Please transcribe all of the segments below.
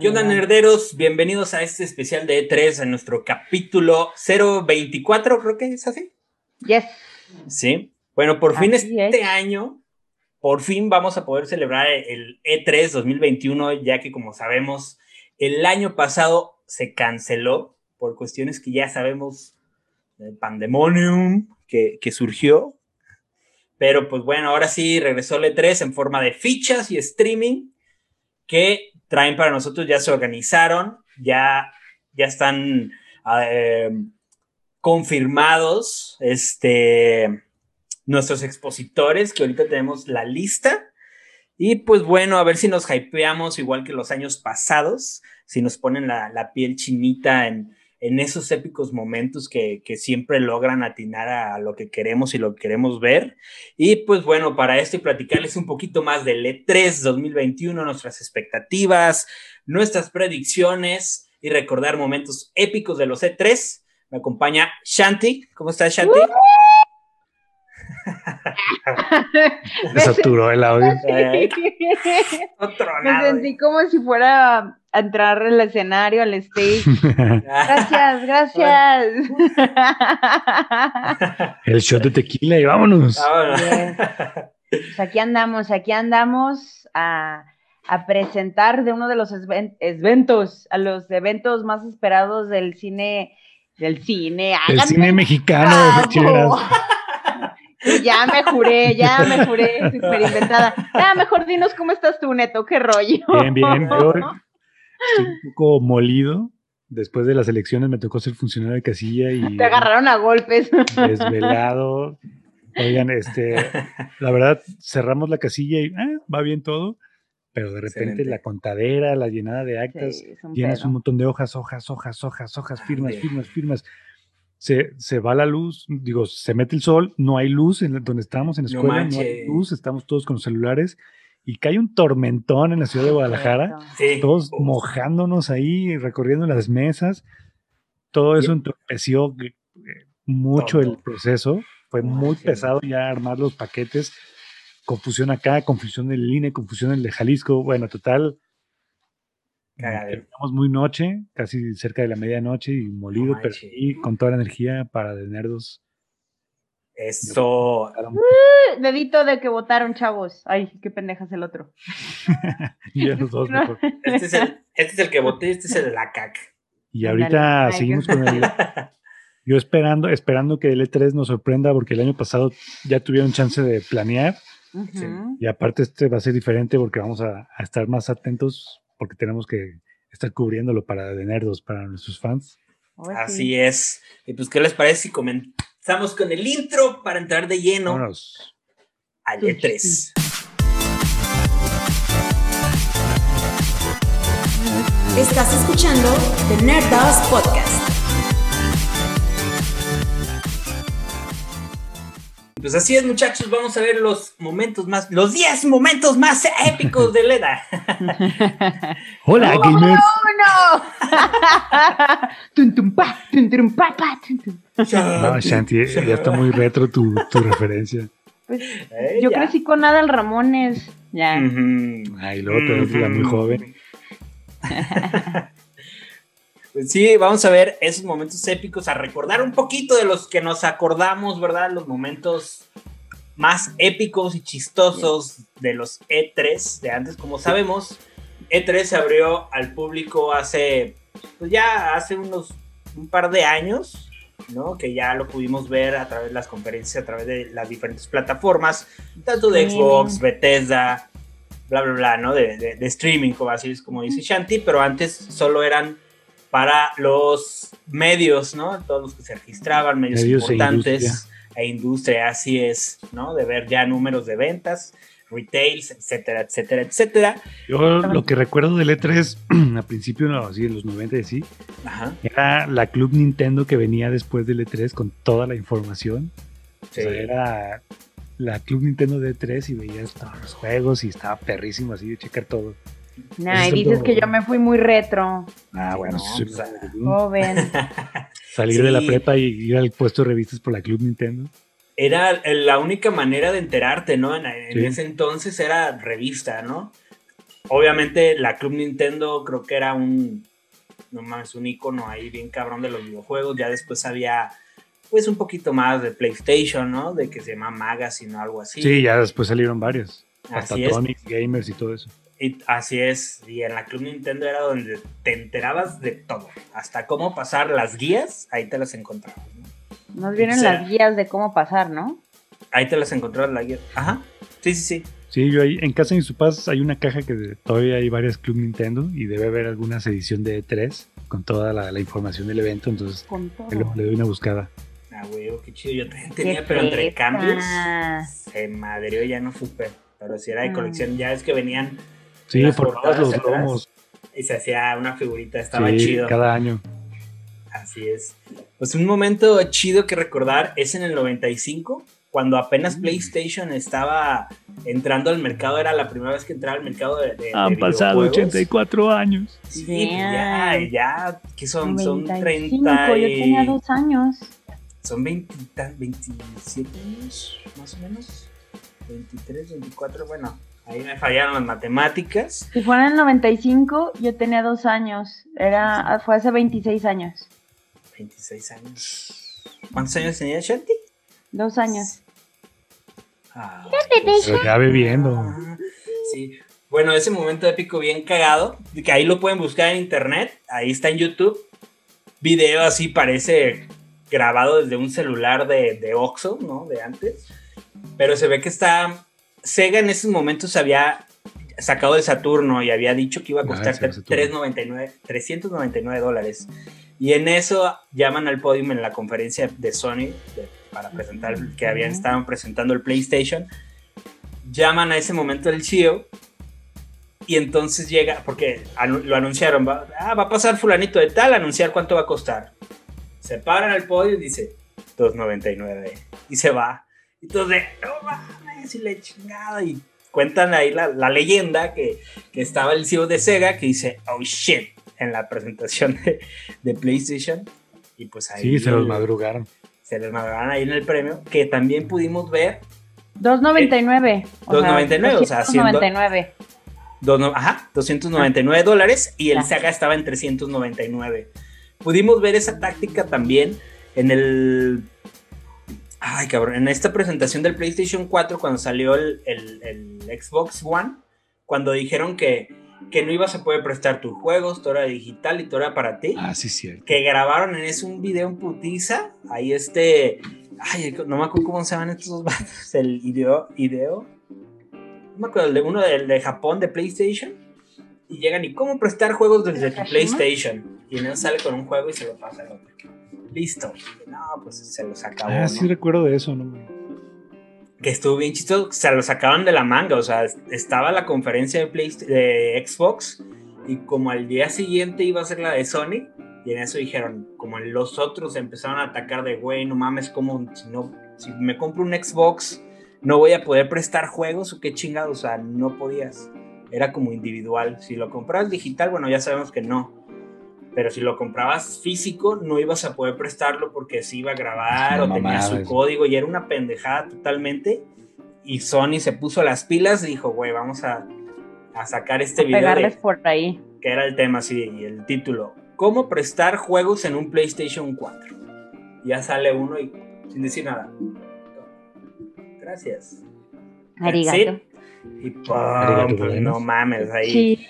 ¿Qué onda, nerderos? Bienvenidos a este especial de E3, en nuestro capítulo 024, creo que es así. Yes. Sí. Bueno, por fin este año, por fin vamos a poder celebrar el E3 2021, ya que como sabemos, el año pasado se canceló por cuestiones que ya sabemos del pandemonium que, que surgió. Pero pues bueno, ahora sí regresó el E3 en forma de fichas y streaming que traen para nosotros, ya se organizaron, ya, ya están eh, confirmados este, nuestros expositores, que ahorita tenemos la lista. Y pues bueno, a ver si nos hypeamos igual que los años pasados, si nos ponen la, la piel chinita en, en esos épicos momentos que, siempre logran atinar a lo que queremos y lo que queremos ver. Y pues bueno, para esto y platicarles un poquito más del E3 2021, nuestras expectativas, nuestras predicciones y recordar momentos épicos de los E3. Me acompaña Shanti. ¿Cómo estás, Shanti? Me saturó el audio. Me sentí como si fuera a entrar al escenario, al stage. gracias, gracias. el shot de tequila y vámonos. Pues aquí andamos, aquí andamos a, presentar de uno de los eventos, a los eventos más esperados del cine, del cine. El cine mexicano, ya me juré, ya me juré, súper inventada. Ya, mejor dinos cómo estás tú, Neto, qué rollo. Bien, bien, Estoy un poco molido. Después de las elecciones me tocó ser funcionario de casilla y. Te agarraron a golpes. Desvelado. Oigan, este, la verdad, cerramos la casilla y ah, va bien todo, pero de repente la contadera, la llenada de actas, tienes un montón de hojas, hojas, hojas, hojas, hojas, firmas, firmas, firmas. Se, se, va la luz, digo, se mete el sol, no hay luz en donde estamos en la escuela, no hay luz, estamos todos con los celulares y cae un tormentón en la ciudad de Guadalajara, todos mojándonos ahí, recorriendo las mesas. Todo eso entorpeció eh, mucho el proceso. Fue muy pesado ya armar los paquetes. Confusión acá, confusión del INE, confusión en el de Jalisco. Bueno, total. Terminamos muy noche, casi cerca de la medianoche y molido, pero sí, con toda la energía para de nerdos eso. Uh, dedito de que votaron, chavos. Ay, qué pendejas el otro. Este, es el, este es el que voté, este es el de la CAC. Y ahorita seguimos con el. Yo esperando, esperando que el E3 nos sorprenda, porque el año pasado ya tuvieron chance de planear. Y aparte, este va a ser diferente porque vamos a, estar más atentos, porque tenemos que estar cubriéndolo para de nerdos, para nuestros fans. Así es. Y pues, ¿qué les parece si comentamos? Estamos con el intro para entrar de lleno Vámonos. al E3. Estás escuchando The Nerdas Podcast. Pues así es, muchachos, vamos a ver los momentos más, los 10 momentos más épicos de Leda. Hola, ¡Oh, no, Shanti, ya está muy retro tu, tu referencia. Pues, yo crecí con Adal Ramones, ya. Ay, luego te muy joven. Pues sí, vamos a ver esos momentos épicos, a recordar un poquito de los que nos acordamos, ¿verdad? Los momentos más épicos y chistosos de los E3 de antes. Como sabemos, E3 se abrió al público hace, pues ya hace unos un par de años, ¿no? Que ya lo pudimos ver a través de las conferencias, a través de las diferentes plataformas, tanto de Xbox, Bethesda, bla, bla, bla, ¿no? De, de streaming, como así es como dice Shanti, pero antes solo eran para los medios, ¿no? Todos los que se registraban, medios, e importantes e industria. así es, ¿no? De ver ya números de ventas, retails, etcétera, etcétera, etcétera. Yo lo que recuerdo del E3, a principio, no, así en los 90 sí, era la Club Nintendo que venía después del E3 con toda la información. Sí. O sea, era la Club Nintendo de E3 y veías todos los juegos y estaba perrísimo así de checar todo. Nah, y dices que yo me fui muy retro. Ah, bueno, sí, joven. Salir de la prepa y ir al puesto de revistas por la Club Nintendo. Era la única manera de enterarte, ¿no? En, ese entonces era revista, ¿no? obviamente la Club Nintendo creo que era un, no mames, un icono ahí bien cabrón de los videojuegos. Ya después había pues un poquito más de PlayStation, ¿no? De que se llama Magazine o algo así. Sí, ya después salieron varios. Hasta Tonic, Gamers y todo eso. Y así es, y en la Club Nintendo era donde te enterabas de todo, hasta cómo pasar las guías, ahí te las encontrabas. Nos vienen las guías de cómo pasar, ¿no? Ahí te las encontrabas la guía. Ajá, sí, sí, sí. Sí, yo ahí en casa de mis papás hay una caja que todavía hay varias Club Nintendo y debe haber algunas edición de E3 con toda la, información del evento, entonces le, doy una buscada. Ah, güey, qué chido, yo también tenía, pero entre cambios se madreó, ya no supe, pero si era de colección, ya es que venían Sí, por los lomos. Y se hacía una figurita, estaba chido. Cada año. Así es. Pues un momento chido que recordar es en el 95, cuando apenas mm. PlayStation estaba entrando al mercado, era la primera vez que entraba al mercado de. Han pasado 84 años. Sí, pues ya, ya, que son, son 30. Y... Yo tenía dos años. Son 20, 27 años, más o menos. 23, 24, bueno, Ahí me fallaron las matemáticas. Si fuera en el 95, yo tenía dos años. Era, fue hace 26 años. 26 años. ¿Cuántos años tenía Shanti? Dos años. Ah, pues, ya bebiendo. Ah, sí. Bueno, ese momento épico bien cagado, que ahí lo pueden buscar en internet, ahí está en YouTube. Video así parece grabado desde un celular de, de Oxxo, ¿no? De antes. Pero se ve que está Sega en esos momentos había sacado de Saturno y había dicho que iba a ah, costar 399, 399 dólares. Y en eso llaman al podium en la conferencia de Sony para presentar, que habían estaban presentando el PlayStation. Llaman a ese momento el CEO y entonces llega, porque lo anunciaron, va, ah, va a pasar fulanito de tal, anunciar cuánto va a costar. Se paran al podio y dice 299 y se va. Y entonces, no mames, y la chingada. Y cuentan ahí la, leyenda que, estaba el CEO de Sega que dice, oh shit, en la presentación de, PlayStation. Y pues ahí. Sí, se los madrugaron. Se les madrugaron ahí en el premio, que también pudimos ver. 2.99. 2.99, o sea, haciendo. 2.99. ajá, 299 dólares y el Sega estaba en 399. Pudimos ver esa táctica también en el Ay, cabrón, en esta presentación del PlayStation 4, cuando salió el, Xbox One, cuando dijeron que, que, no ibas a poder prestar tus juegos, todo era digital y todo era para ti. Ah, sí, cierto. Que grabaron en eso un video en putiza. Ahí este. Ay, no me acuerdo cómo se llaman estos dos vatos. El ideo. ideo no me acuerdo, el de uno de, de Japón, de PlayStation. Y llegan y cómo prestar juegos desde tu PlayStation. Y en él sale con un juego y se lo pasa al otro listo. No, pues se los acabó. Ah, sí recuerdo de eso, ¿no? Que estuvo bien chistoso, se los sacaban de la manga, o sea, estaba la conferencia de, de Xbox y como al día siguiente iba a ser la de Sony, y en eso dijeron, como los otros empezaron a atacar de, güey, no mames, como si, no, si me compro un Xbox, no voy a poder prestar juegos o qué chingados, o sea, no podías. Era como individual. Si lo compras digital, bueno, ya sabemos que no pero si lo comprabas físico no ibas a poder prestarlo porque se iba a grabar o tenía su código y era una pendejada totalmente. Y Sony se puso las pilas y dijo, güey, vamos a, a sacar este video. Pegarles por ahí. Que era el tema, sí, y el título. ¿Cómo prestar juegos en un PlayStation 4? Ya sale uno y sin decir nada. Gracias. Arigato. Y pues no mames, ahí.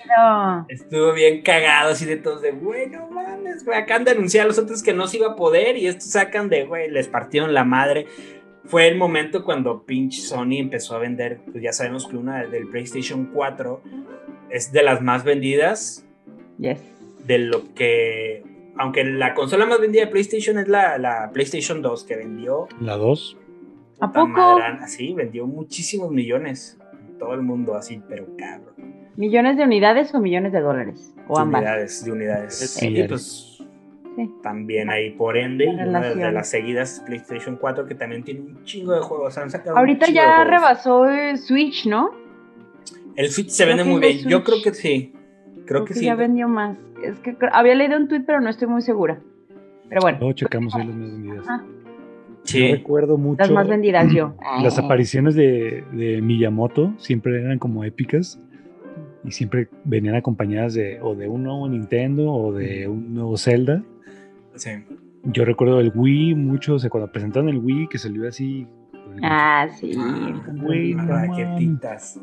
Estuvo bien cagado así de todos de, güey, no mames, güey. Acaban de anunciar a los otros que no se iba a poder y estos sacan de, güey, les partieron la madre. Fue el momento cuando pinche Sony empezó a vender, pues ya sabemos que una del PlayStation 4 es de las más vendidas. Yes. De lo que, aunque la consola más vendida de PlayStation es la, la PlayStation 2 que vendió. La 2. ¿A poco? sí, vendió muchísimos millones todo el mundo así, pero cabrón. ¿Millones de unidades o millones de dólares? O de ambas. Unidades, de unidades. y pues también ahí por ende, una de las seguidas PlayStation 4 que también tiene un chingo de juegos. Han sacado Ahorita ya rebasó el Switch, ¿no? El Switch se vende muy bien. Yo creo que sí. Creo, que, sí. Ya vendió más. Es que había leído un tweet, pero no estoy muy segura. Pero bueno. No, checamos ahí las más vendidas. Sí. recuerdo mucho. Las más vendidas yo. Las apariciones de, de, Miyamoto siempre eran como épicas. y siempre venían acompañadas de o de un nuevo Nintendo o de un nuevo Zelda. Sí. Yo recuerdo el Wii mucho, o sea, cuando presentaron el Wii que salió así. Ah, sí. Wii, raquetitas.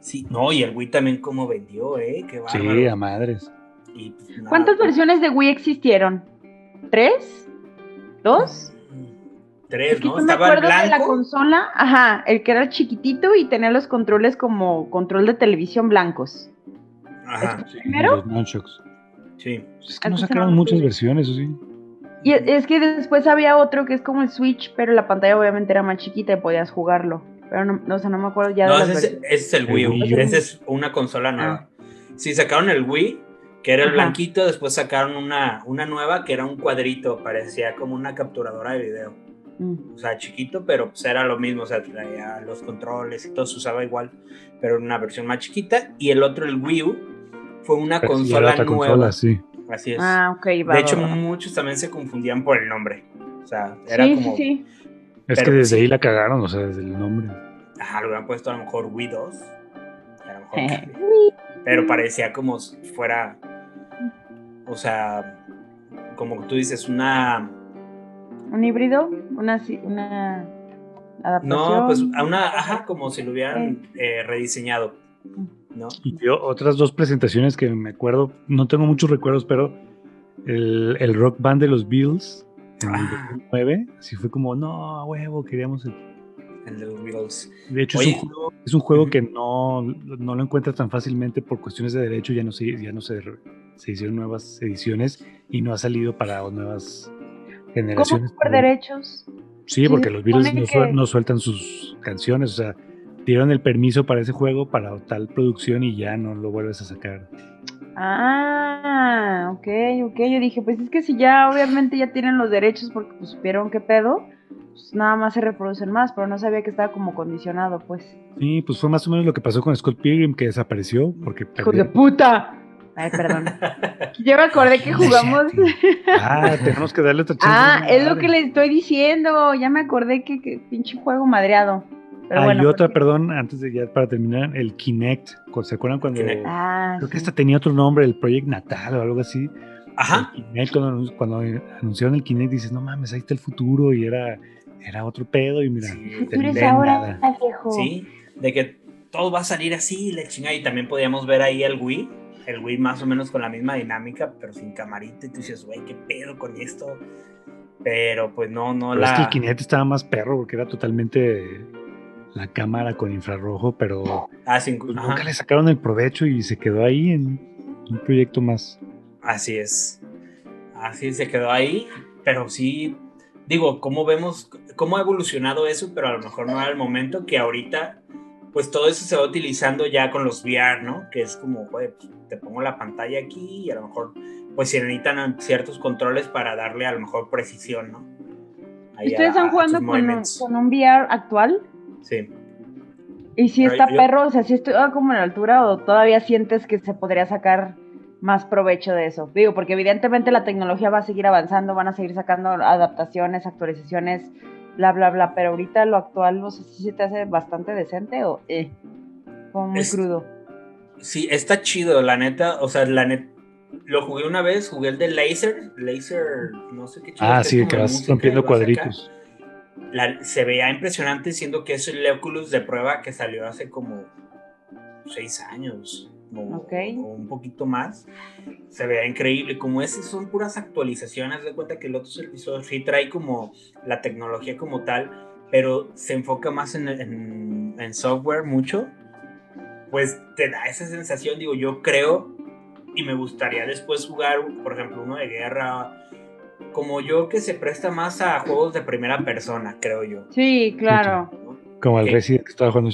Sí, no, y el Wii también como vendió, ¿eh? Qué bárbaro. Sí, a madres. Pues, ¿Cuántas versiones de Wii existieron? ¿Tres? ¿Dos? Tres, ¿no? me acuerdo de la consola, ajá, el que era chiquitito y tenía los controles como control de televisión blancos. Ajá. ¿Primero? Sí. Es que no sacaron muchas versiones, ¿o sí? Y es que después había otro que es como el Switch, pero la pantalla obviamente era más chiquita y podías jugarlo. Pero no, no, no me acuerdo ya de ese, es el Wii U. Esa es una consola nueva. Ah. Sí, sacaron el Wii, que era el blanquito, después sacaron una, una nueva que era un cuadrito, parecía como una capturadora de video. Mm. O sea, chiquito, pero pues era lo mismo, o sea, traía los controles y todo se usaba igual, pero en una versión más chiquita. Y el otro, el Wii U, fue una consola nueva. sí. Así es. Ah, ok, De hecho, muchos también se confundían por el nombre. O sea, era como. Sí, Es que desde ahí la cagaron, o sea, desde el nombre. Ajá, lo hubieran puesto a lo mejor Wii 2. A lo mejor. pero parecía como si fuera. O sea, como tú dices, una. ¿Un híbrido? Una, una adaptación. No, pues a una, ajá, como si lo hubieran eh, rediseñado. Y yo, otras dos presentaciones que me acuerdo, no tengo muchos recuerdos, pero el, el rock band de los Beatles en el 2009, ah. así fue como, no, huevo, queríamos el... el de los Beatles. De hecho, es un juego, es un juego que no, no, lo encuentras tan fácilmente por cuestiones de derecho, ya no se, ya no se, se hicieron nuevas ediciones y no ha salido para nuevas generaciones. ¿Cómo por derechos? Sí, porque los Beatles no, no sueltan sus canciones, o sea, dieron el permiso para ese juego, para tal producción y ya no lo vuelves a sacar. Ah, ok, ok. Yo dije, pues es que si ya obviamente ya tienen los derechos porque pues supieron qué pedo, pues nada más se reproducen más, pero no sabía que estaba como condicionado, pues. Sí, pues fue más o menos lo que pasó con Scott Pilgrim, que desapareció porque... ¡Hijo de puta! Ay, perdón. Yo me acordé que jugamos. ah, tenemos que darle otra Ah, es lo que le estoy diciendo. Ya me acordé que, que pinche juego madreado. Hay otra, perdón, antes de ya para terminar, el Kinect. ¿Se acuerdan cuando.? Ah, creo que esta tenía otro nombre, el Project Natal o algo así. Ajá. Kinect, cuando, anunciaron el Kinect, dices, no mames, ahí está el futuro y era, era otro pedo y mira. Sí, es ahora, viejo. Sí, de que todo va a salir así, la chingada. Y también podíamos ver ahí el Wii, el Wii más o menos con la misma dinámica, pero sin camarita. Y tú dices, güey, qué pedo con esto. Pero pues no, no pero la. Es que el Kinect estaba más perro porque era totalmente la cámara con infrarrojo, pero ah, pues, nunca le sacaron el provecho y se quedó ahí en un proyecto más. Así es. Así se quedó ahí, pero sí, digo, ¿cómo vemos, cómo ha evolucionado eso? Pero a lo mejor no era el momento que ahorita, pues todo eso se va utilizando ya con los VR, ¿no? Que es como, pues, te pongo la pantalla aquí y a lo mejor, pues se necesitan ciertos controles para darle a lo mejor precisión, ¿no? ¿Ustedes están jugando con con un VR actual? Sí. Y si está perro, o sea, si está como en altura o todavía sientes que se podría sacar más provecho de eso. Digo, porque evidentemente la tecnología va a seguir avanzando, van a seguir sacando adaptaciones, actualizaciones, bla, bla, bla, pero ahorita lo actual, no sé si se te hace bastante decente o eh, como muy crudo. Sí, está chido, la neta, o sea, la neta, lo jugué una vez, jugué el de Laser, Laser, no sé qué chido. Ah, sí, que vas rompiendo cuadritos se veía impresionante siendo que es el Oculus de prueba que salió hace como seis años o, un poquito más. Se veía increíble. Como ese son puras actualizaciones, de cuenta que el otro servicio sí trae como la tecnología como tal, pero se enfoca más en, en, en software mucho. Pues te da esa sensación, digo, yo creo y me gustaría después jugar, por ejemplo, uno de guerra como yo que se presta más a juegos de primera persona, creo yo. Sí, claro. Como el Resident que estaba jugando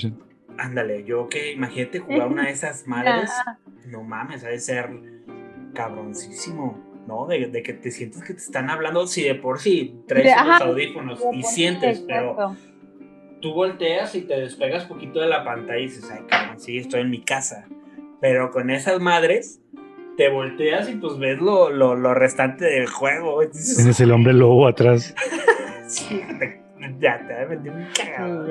Ándale, yo que imagínate jugar una de esas madres, no mames, ha de ser cabroncísimo, ¿no? De, que te sientes que te están hablando, si de por sí traes los audífonos y sientes, pero tú volteas y te despegas poquito de la pantalla y dices, ay, cabrón, sí, estoy en mi casa. Pero con esas madres, te volteas y pues ves lo, lo, restante del juego. Tienes el hombre lobo atrás. sí, ya te va a meter un cagado.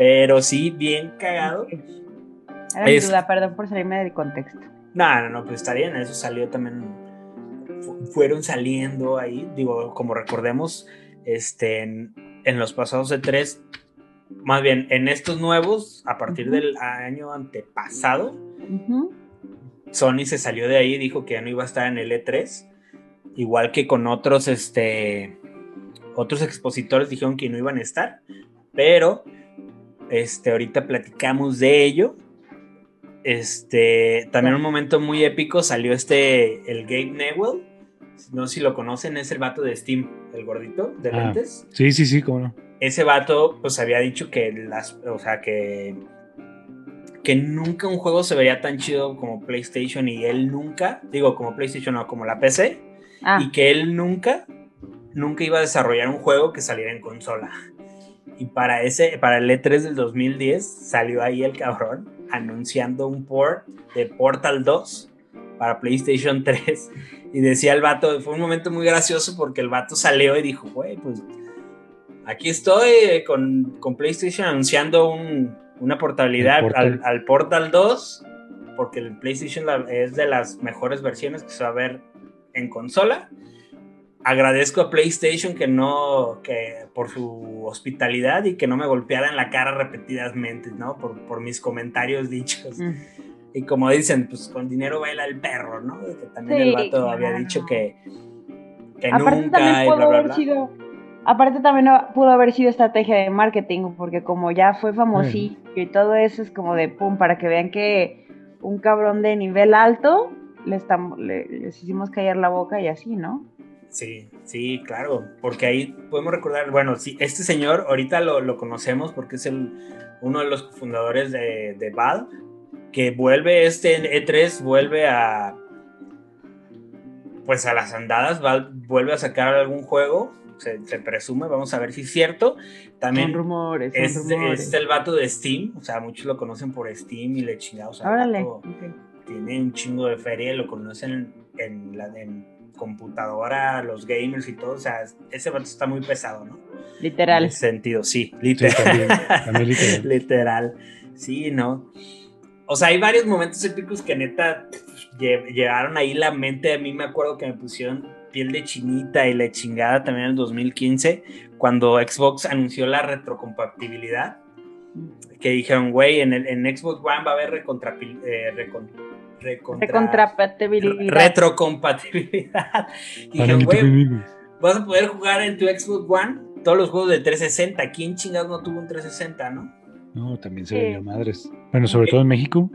Pero sí, bien cagado. Era mi duda, perdón por salirme del contexto. No, no, no, pues está bien, eso salió también, fueron saliendo ahí, digo, como recordemos, este, en, los pasados de tres, más bien en estos nuevos, a partir del año antepasado, Sony se salió de ahí y dijo que ya no iba a estar en el E3, igual que con otros, este, otros expositores dijeron que no iban a estar, pero, este, ahorita platicamos de ello. Este, también un momento muy épico salió este, el Gabe Newell, no sé si lo conocen, es el vato de Steam, el gordito de ah, lentes. Sí, sí, sí, cómo no. Ese vato, pues había dicho que las, o sea, que que nunca un juego se vería tan chido como PlayStation y él nunca, digo como PlayStation o como la PC, ah. y que él nunca, nunca iba a desarrollar un juego que saliera en consola. Y para ese, para el E3 del 2010 salió ahí el cabrón anunciando un port de Portal 2 para PlayStation 3 y decía el vato, fue un momento muy gracioso porque el vato salió y dijo, güey, pues aquí estoy con, con PlayStation anunciando un, una portabilidad Al, Portal 2, porque el PlayStation es de las mejores versiones que se va a ver en consola. Agradezco a PlayStation que no, que por su hospitalidad y que no me golpeara en la cara repetidamente, ¿no? Por, por mis comentarios dichos. Mm. Y como dicen, pues con dinero baila el perro, ¿no? Que también el vato había dicho que, que nunca y bla, bla, bla. Aparte también pudo haber sido estrategia de marketing, porque como ya fue famosillo y todo eso es como de pum, para que vean que un cabrón de nivel alto le estamos, les hicimos callar la boca y así, ¿no? Sí, sí, claro, porque ahí podemos recordar, bueno, sí, este señor ahorita lo, conocemos porque es el, uno de los fundadores de, de Valve, que vuelve este E3, vuelve a, pues a las andadas, Valve vuelve a sacar algún juego se, presume, vamos a ver si es cierto. También son rumores, es, rumores. es, el vato de Steam, o sea, muchos lo conocen por Steam y le chingados. O Tiene un chingo de feria, lo conocen en, la computadora, los gamers y todo, o sea, ese vato está muy pesado, ¿no? Literal. En ese sentido, sí, literal. literal. literal. Sí, ¿no? O sea, hay varios momentos épicos que neta llegaron ahí la mente. A mí me acuerdo que me pusieron piel de chinita y la chingada también en el 2015, cuando Xbox anunció la retrocompatibilidad, que dijeron, güey, en, el, en Xbox One va a haber recontra, eh, retrocompatibilidad. retrocompatibilidad. Y dijeron, güey, vas a poder jugar en tu Xbox One todos los juegos de 360. ¿Quién chingados no tuvo un 360, no? No, también se vendió madres. Bueno, sobre todo en México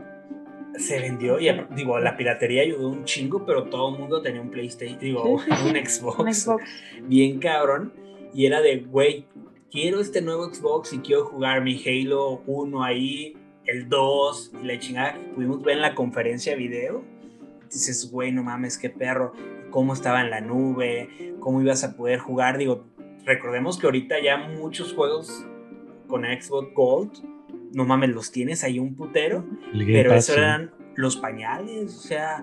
se vendió y digo, la piratería ayudó un chingo, pero todo el mundo tenía un PlayStation, digo, un, Xbox, bien cabrón. Y era de, güey, quiero este nuevo Xbox y quiero jugar mi Halo 1 ahí, el 2 y la chingada que pudimos ver en la conferencia video. Dices, güey, no mames, qué perro, cómo estaba en la nube, cómo ibas a poder jugar. Digo, recordemos que ahorita ya muchos juegos con Xbox Gold no mames, los tienes ahí un putero, pero eso eran los pañales, o sea,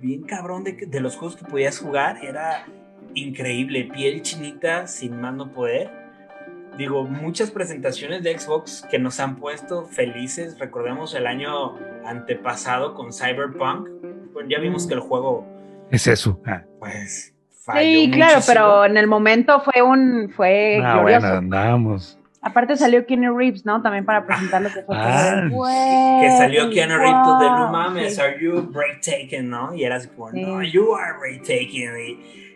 bien cabrón de, de los juegos que podías jugar, era increíble, piel chinita sin más no poder. Digo, muchas presentaciones de Xbox que nos han puesto felices. Recordemos el año antepasado con Cyberpunk. Bueno, ya vimos que el juego. Es eso. Ah. Pues. Sí, claro, pero en el momento fue un. Fue ah, glorioso. bueno, andamos. Aparte salió Keanu Reeves, ¿no? También para presentar lo que fue. Ah, que salió Keanu Reeves de no mames, are you breathtaking, ¿no? Y era así como, no, you are breathtaking. Y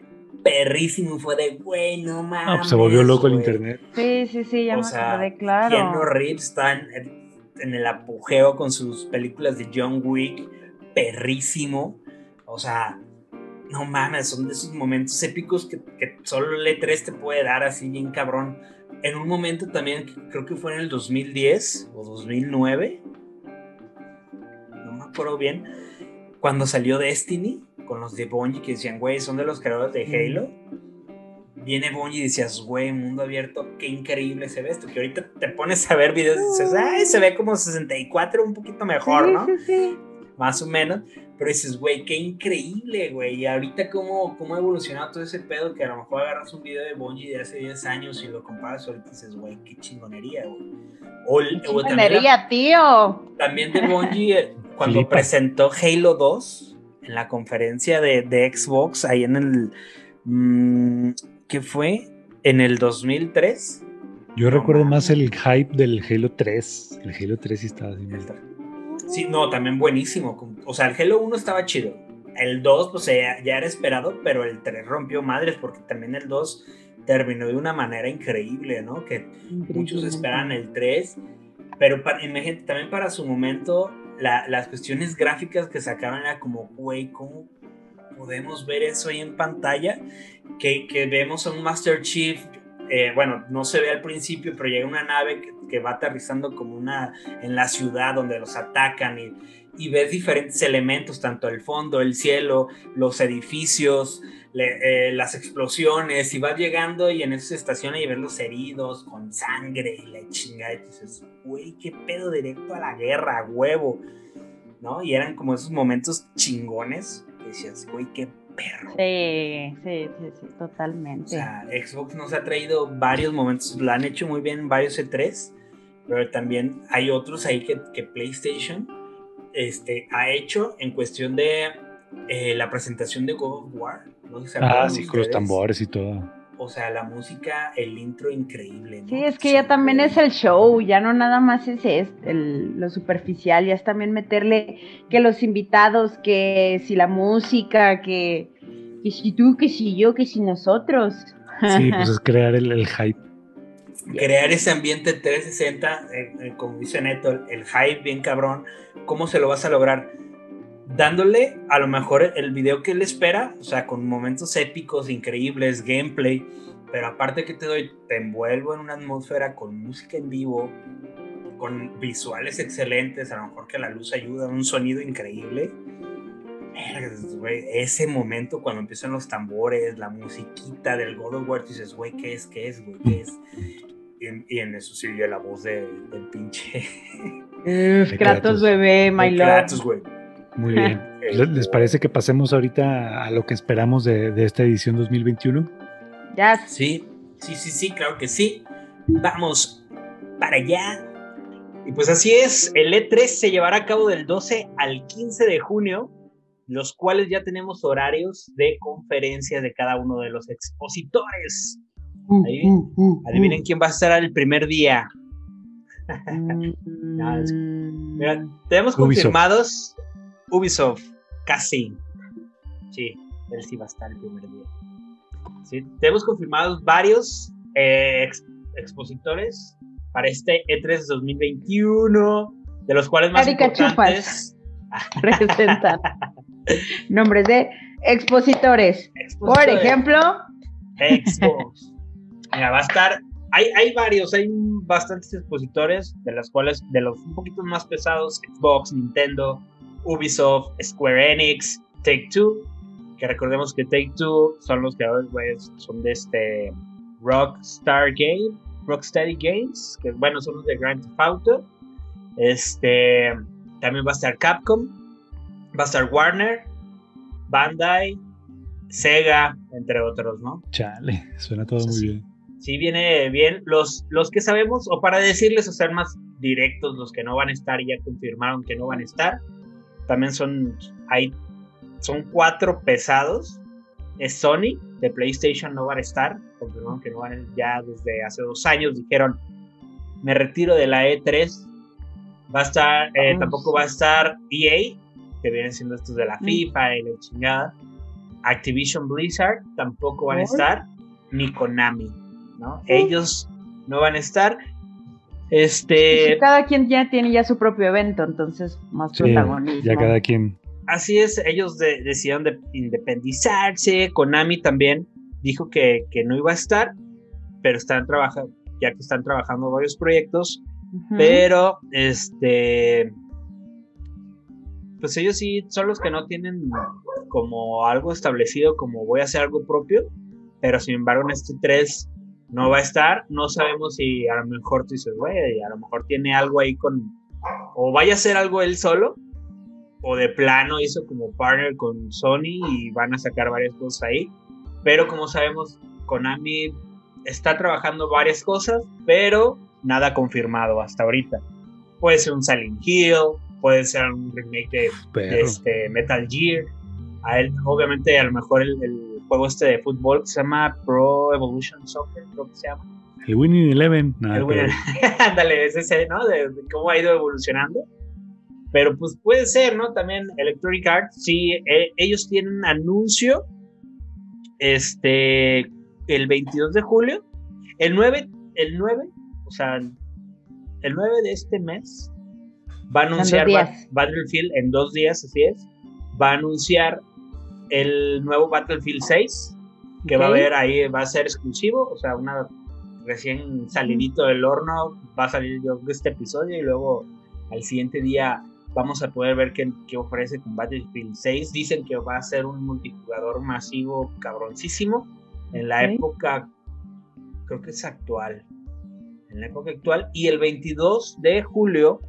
perrísimo fue de, güey, no mames. Ah, pues se volvió loco el internet. Sí, sí, sí, ya o me sea, claro. Keanu Reeves está en, en, el apogeo con sus películas de John Wick, perrísimo. O sea, no mames, son de esos momentos épicos que, que solo el E3 te puede dar así bien cabrón en un momento también, creo que fue en el 2010 o 2009, no me acuerdo bien, cuando salió Destiny con los de Bungie que decían, güey, son de los creadores de Halo. Viene Bungie y decías, güey, mundo abierto, qué increíble se ve esto. Que ahorita te pones a ver videos y dices, ay, se ve como 64, un poquito mejor, ¿no? más o menos. Pero dices, güey, qué increíble, güey. Y ahorita cómo, cómo ha evolucionado todo ese pedo que a lo mejor agarras un video de Bungie de hace 10 años y lo comparas ahorita y dices, güey, qué chingonería, güey. O, chingonería, tío. También de Bungie, eh, cuando presentó Halo 2 en la conferencia de, de Xbox, ahí en el... Mmm, ¿Qué fue? En el 2003. Yo recuerdo más el hype del Halo 3. El Halo 3 sí estaba así. Sí, no, también buenísimo. O sea, el Halo 1 estaba chido. El 2, pues ya, era esperado, pero el 3 rompió madres porque también el 2 terminó de una manera increíble, ¿no? Que muchos esperan el 3, pero para, imagínate, también para su momento, las cuestiones gráficas que sacaban era como, güey, ¿cómo podemos ver eso ahí en pantalla? Que, que vemos a un Master Chief eh, bueno, no se ve al principio, pero llega una nave que, va aterrizando como una en la ciudad donde los atacan y, y, ves diferentes elementos, tanto el fondo, el cielo, los edificios, eh, las explosiones, y vas llegando y en esa estación y ves los heridos con sangre y la chingada, y dices, güey, qué pedo directo a la guerra, huevo, ¿no? Y eran como esos momentos chingones que decías, güey, qué perro. Sí, sí, sí, totalmente. O sea, Xbox nos ha traído varios momentos, lo han hecho muy bien varios E3, pero también hay otros ahí que, PlayStation este, ha hecho en cuestión de eh, la presentación de God of War. ah, sí, con los tambores y todo o sea, la música, el intro increíble. Sí, es que ya también es el show, ya no nada más es, el, lo superficial, ya es también meterle que los invitados, que si la música, que, que si tú, que si yo, que si nosotros. Sí, pues es crear el, hype. Crear ese ambiente 360, eh, eh, como dice Neto, el hype bien cabrón, ¿cómo se lo vas a lograr? dándole a lo mejor el video que él espera, o sea, con momentos épicos, increíbles, gameplay, pero aparte que te doy, te envuelvo en una atmósfera con música en vivo, con visuales excelentes, a lo mejor que la luz ayuda, un sonido increíble. ese momento cuando empiezan los tambores, la musiquita del God of War, dices, güey, ¿qué es? ¿Qué es? Güey, ¿qué es? Y en, eso sí la voz del pinche. Kratos, bebé, my love. Kratos, güey. Muy bien. ¿Les parece que pasemos ahorita a lo que esperamos de, esta edición 2021? Ya. Sí, sí, sí, sí, claro que sí. Vamos para allá. Y pues así es, el E3 se llevará a cabo del 12 al 15 de junio, los cuales ya tenemos horarios de conferencias de cada uno de los expositores. Uh, uh, uh, adivinen quién va a estar el primer día. Mm, Mira, tenemos confirmados Ubisoft, casi. Sí, él sí va a estar el primer día. Sí, tenemos confirmados varios eh, expositores para este E3 2021, de los cuales más importantes representan nombres de expositores. Por ejemplo, Xbox. Mira, va a estar. Hay, hay varios, hay bastantes expositores, de los cuales, de los un poquito más pesados, Xbox, Nintendo, Ubisoft, Square Enix, Take Two, que recordemos que Take Two son los creadores, pues, son de este Rockstar Game, Rocksteady Games, que bueno, son los de Grand Theft Auto. Este, también va a estar Capcom, va a estar Warner, Bandai, Sega, entre otros, ¿no? Chale, suena todo muy bien. Sí, viene bien. Los, los que sabemos, o para decirles o ser más directos, los que no van a estar y ya confirmaron que no van a estar, también son, hay, son cuatro pesados. Es Sony, de PlayStation no van a estar, confirmaron que no van a, ya desde hace dos años dijeron, me retiro de la E3. Va a estar, eh, tampoco va a estar EA, que vienen siendo estos de la mm. FIFA y la chingada. Activision Blizzard tampoco van a estar, ni Konami, ¿no? Ellos no van a estar. Este. cada quien ya tiene ya su propio evento, entonces más protagonismo. Ya cada quien. Así es, ellos decidieron de independizarse. Konami también dijo que, no iba a estar, pero están trabajando, ya que están trabajando varios proyectos. Pero, este. Pues ellos sí son los que no tienen como algo establecido, como voy a hacer algo propio. Pero sin embargo, en este 3 no va a estar. No sabemos si a lo mejor tú dices, güey, a lo mejor tiene algo ahí con. O vaya a hacer algo él solo, o de plano hizo como partner con Sony y van a sacar varias cosas ahí. Pero como sabemos, Konami está trabajando varias cosas, pero nada confirmado hasta ahorita. Puede ser un Silent Hill, puede ser un remake de, este Metal Gear. A él, obviamente, a lo mejor el, juego este de fútbol que se llama Pro Evolution Soccer, creo que se llama. El Winning Eleven. Ándale, es ese, ¿no? De, cómo ha ido evolucionando. Pero pues puede ser, ¿no? También Electronic Arts, sí, eh, ellos tienen un anuncio este, el 22 de julio. El 9, el 9, o sea, el 9 de este mes va a anunciar Battlefield en dos días, así es. Va a anunciar el nuevo Battlefield 6, que va a haber ahí, va a ser exclusivo, o sea, una recién salidito del horno, va a salir yo este episodio y luego al siguiente día vamos a poder ver qué, qué, ofrece con Battlefield 6. Dicen que va a ser un multijugador masivo cabroncísimo en la época, creo que es actual, en la época actual. Y el 22 de julio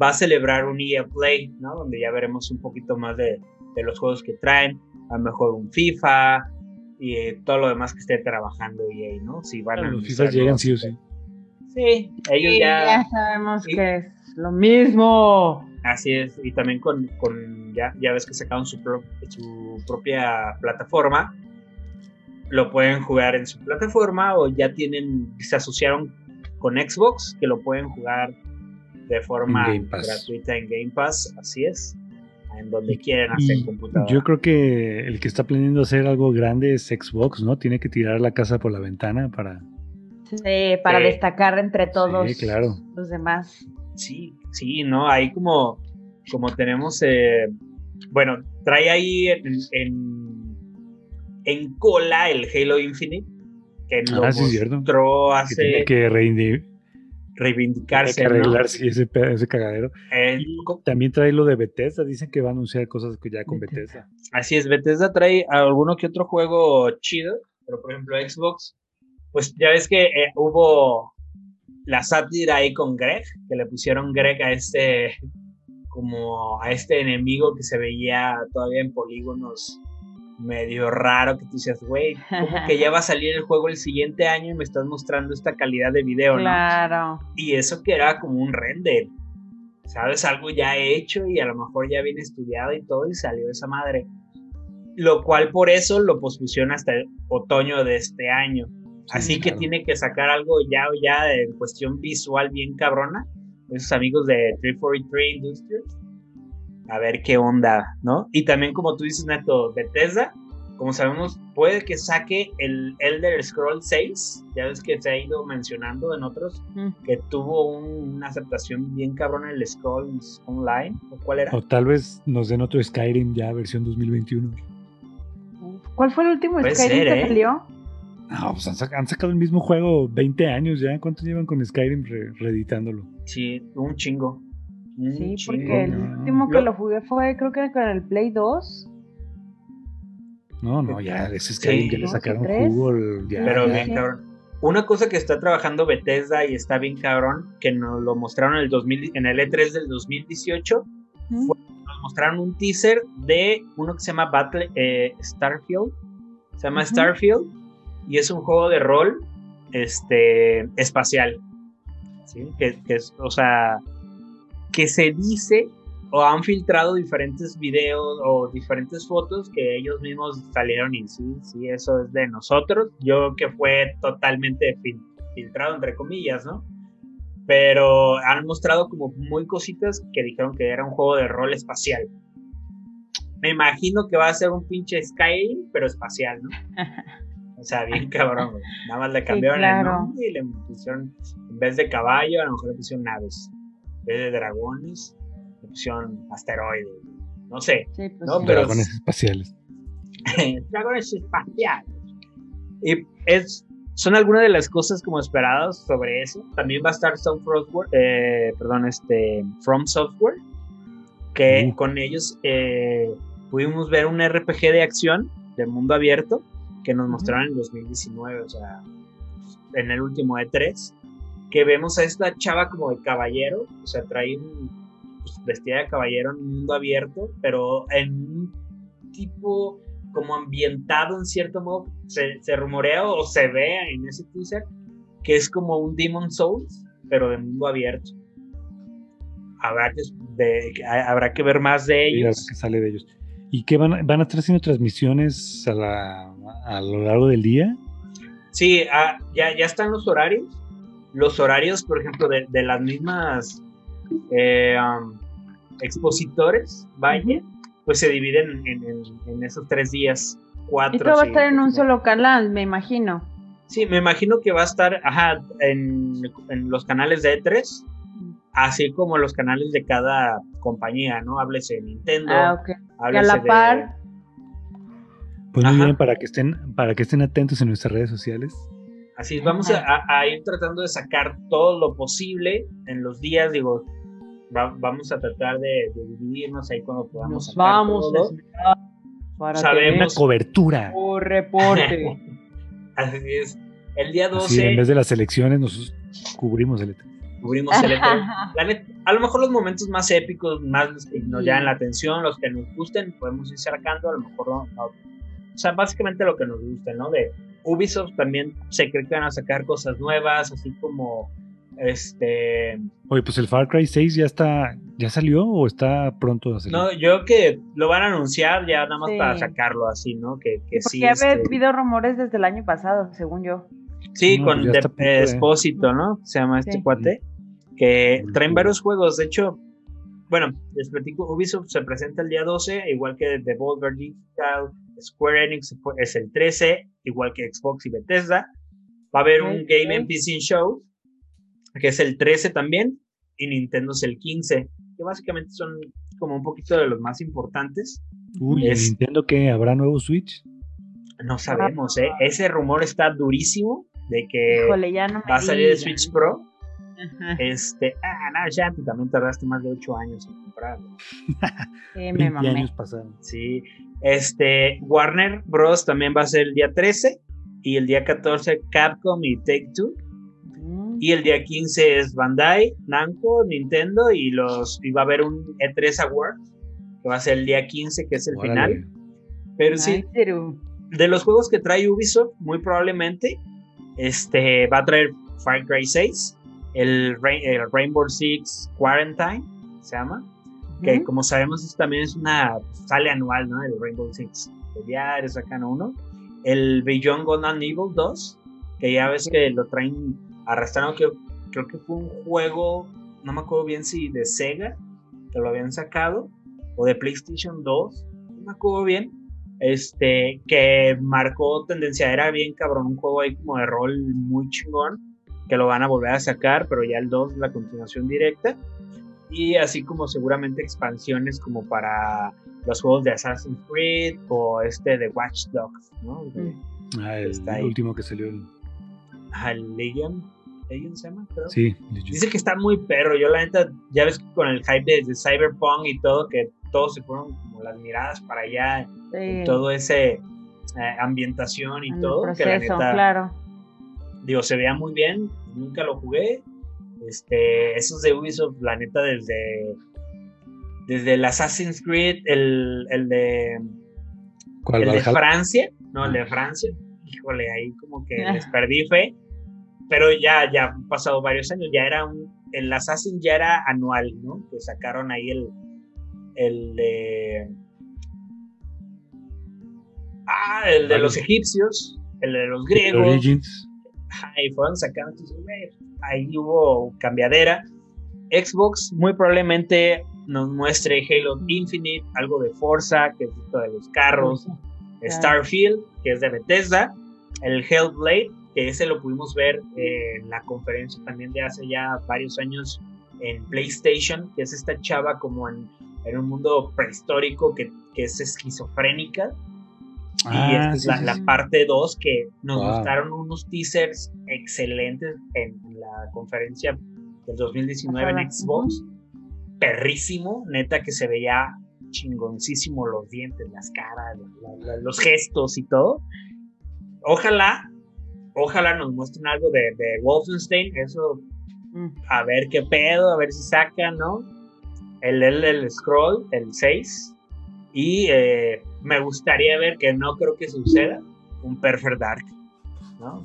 va a celebrar un EA Play, ¿no? Donde ya veremos un poquito más de, de los juegos que traen, a lo mejor un FIFA y eh, todo lo demás que esté trabajando EA, ¿no? Si van a los FIFA llegan sí o sí. Sí, ellos ya... Ya sabemos que es lo mismo. Así es, y también con, con ya, ya ves que sacaron su, su propia plataforma, lo pueden jugar en su plataforma o ya tienen, se asociaron con Xbox, que lo pueden jugar de forma gratuita en Game Pass, así es, en donde quieren hacer computadora. Yo creo que el que está planeando hacer algo grande es Xbox, ¿no? Tiene que tirar la casa por la ventana para... Sí, para destacar entre todos claro. los demás. Sí, sí, ¿no? Ahí como, como tenemos, eh, bueno, trae ahí en, en, cola el Halo Infinite, que lo ah, mostró hace... Que, que reivindicarse. Hay que arreglar ese, ese cagadero. Eh, también trae lo de Bethesda, dicen que va a anunciar cosas que ya con Bethesda. Así es, Bethesda trae alguno que otro juego chido, pero por ejemplo Xbox, pues ya ves que eh, hubo la sátira ahí con Greg, que le pusieron Greg a este como a este enemigo que se veía todavía en polígonos medio raro que tú decías, güey, como que ya va a salir el juego el siguiente año y me estás mostrando esta calidad de video, claro. Y eso que era como un render, ¿sabes? Algo ya hecho y a lo mejor ya viene estudiado y todo y salió esa madre. Lo cual por eso lo pospusieron hasta el otoño de este año. Así que tiene que sacar algo ya o ya en cuestión visual bien cabrona. Esos amigos de 343 Industries a ver qué onda, ¿no? Y también como tú dices, Neto, Bethesda, como sabemos, puede que saque el Elder Scroll 6, ya ves que se ha ido mencionando en otros, que tuvo una aceptación bien cabrona en el Scrolls Online, ¿o cuál era? O tal vez nos den otro Skyrim ya, versión 2021. ¿Cuál fue el último Skyrim que ¿eh? salió? No, pues han, sacado el mismo juego 20 años ya. ¿Cuánto llevan con Skyrim reeditándolo? Sí, un chingo. Sí, porque el último que lo jugué fue, creo que con el Play 2. No, no, ya, ese es que ya le sacaron jugo. Pero bien cabrón. Una cosa que está trabajando Bethesda y está bien cabrón, que nos lo mostraron en el, 2000, en el E3 del 2018, nos mostraron un teaser de uno que se llama Battle eh, Starfield. Se llama Starfield y es un juego de rol este, espacial. ¿sí? Que, que es, o sea, que se dice o han filtrado diferentes videos o diferentes fotos que ellos mismos salieron y sí, sí, eso es de nosotros. Yo que fue totalmente filtrado, entre comillas, ¿no? Pero han mostrado como muy cositas que dijeron que era un juego de rol espacial. Me imagino que va a ser un pinche Skyrim, pero espacial, ¿no? O sea, bien cabrón, Nada más le cambiaron el nombre y le pusieron, en vez de caballo, a lo mejor le pusieron naves de dragones, opción asteroides, no sé. Pues dragones espaciales. dragones espaciales. Y es, son algunas de las cosas como esperadas sobre eso. También va a estar Software, eh, perdón, este, From Software, que con ellos eh, pudimos ver un RPG de acción de mundo abierto que nos mostraron en 2019, o sea, en el último E3 que vemos a esta chava como de caballero, o sea, trae un, pues, vestida de caballero en un mundo abierto, pero en un tipo como ambientado en cierto modo, se, se rumorea o se ve en ese teaser que es como un Demon Souls, pero de mundo abierto. Habrá que, habrá que ver más de ellos. que sale de ellos. ¿Y qué van, van a estar haciendo transmisiones a, la, a lo largo del día? Sí, ah, ya, ya están los horarios. Los horarios, por ejemplo, de, de las mismas eh, um, expositores, vaya, pues se dividen en, en, esos tres días, cuatro. Esto va a estar en un solo canal, me imagino. Sí, me imagino que va a estar ajá, en, en los canales de E3, así como los canales de cada compañía, ¿no? Háblese de Nintendo. Ah, ok. a la par. Pues muy bien, para que, estén, para que estén atentos en nuestras redes sociales. Así es, vamos a, ir tratando de sacar todo lo posible en los días, digo, vamos a tratar de, dividirnos ahí cuando podamos. Nos vamos para Sabemos una cobertura. Por reporte. Así es. El día 12. en vez de las elecciones, nosotros cubrimos el E3. Cubrimos el E3. a lo mejor los momentos más épicos, más los que nos llaman la atención, los que nos gusten, podemos ir sacando, a lo mejor no, O sea, básicamente lo que nos guste, ¿no? De Ubisoft también se cree que van a sacar cosas nuevas, así como este. Oye, pues el Far Cry 6 ya está. ¿Ya salió o está pronto a salir? No, yo creo que lo van a anunciar ya nada más para sacarlo así, ¿no? Que, que sí. Porque ha este habido rumores desde el año pasado, según yo. Sí, con pues Despósito, ¿no? Se llama este cuate. Que traen varios juegos. De hecho, bueno, les platico. Ubisoft se presenta el día 12, igual que Devolver Digital. Square Enix es el 13, igual que Xbox y Bethesda. Va a haber un Game and PC Show que es el 13 también, y Nintendo es el 15, que básicamente son como un poquito de los más importantes. Uy, ¿Nintendo que habrá nuevo Switch? No sabemos, ¿eh? Ese rumor está durísimo de que va a salir el Switch Pro. Este, ah, no, ya tú también tardaste más de 8 años en comprarlo. Sí, me mamé. años pasaron. Sí, este, Warner Bros. también va a ser el día 13 y el día 14 Capcom y Take Two y el día 15 es Bandai, Namco, Nintendo y los y va a haber un E3 Award que va a ser el día 15 que es el final. Pero sí, de los juegos que trae Ubisoft, muy probablemente este va a traer Far Cry 6, el, Rainbow Six Quarantine se llama, que como sabemos también es una sale anual, ¿no? El Rainbow Six, ya eres acá uno. El Beyond Gone and Evil 2, que ya ves que lo traen arrastraron que creo que fue un juego, no me acuerdo bien si de Sega, que lo habían sacado, o de PlayStation 2, no me acuerdo bien, este, que marcó tendencia, era bien cabrón, un juego ahí como de rol muy chingón, que lo van a volver a sacar, pero ya el 2 es la continuación directa, y así como seguramente expansiones como para los juegos de Assassin's Creed o este de Watch Dogs, ¿no? Ah, el, último que salió. Al Legion, se llama, Sí. Dice que está muy perro. Yo la neta, ya ves con el hype de, Cyberpunk y todo, que todos se fueron como las miradas para allá, todo ese eh, ambientación y todo. que la neta, claro. Digo, se veía muy bien, nunca lo jugué. Este, esos de Ubisoft, la neta, desde desde el Assassin's Creed, el, el de ¿Cuál, el de Francia, no, el de Francia, híjole, ahí como que les perdí fe pero ya, ya han pasado varios años, ya era un, el Assassin ya era anual, ¿no? Que sacaron ahí el, el de... Ah, el de los egipcios, el de los griegos. Origins. Ahí fueron sacando, ahí hubo cambiadera. Xbox muy probablemente nos muestre Halo Infinite, algo de Forza, que es esto de los carros, Starfield, que es de Bethesda, el Hellblade, que ese lo pudimos ver en la conferencia también de hace ya varios años en PlayStation, que es esta chava como en, en un mundo prehistórico que, que es esquizofrénica. Y ah, esta es la, parte 2 que nos mostraron unos teasers excelentes en la conferencia del 2019 en Xbox. Perrísimo, neta que se veía chingoncísimo los dientes, las caras, los gestos y todo. Ojalá ojalá nos muestren algo de, de Wolfenstein, eso, mm. a ver qué pedo, a ver si sacan, ¿no? el el Scroll, el 6. Y eh, me gustaría ver que no creo que suceda un Perfect Dark. ¿no?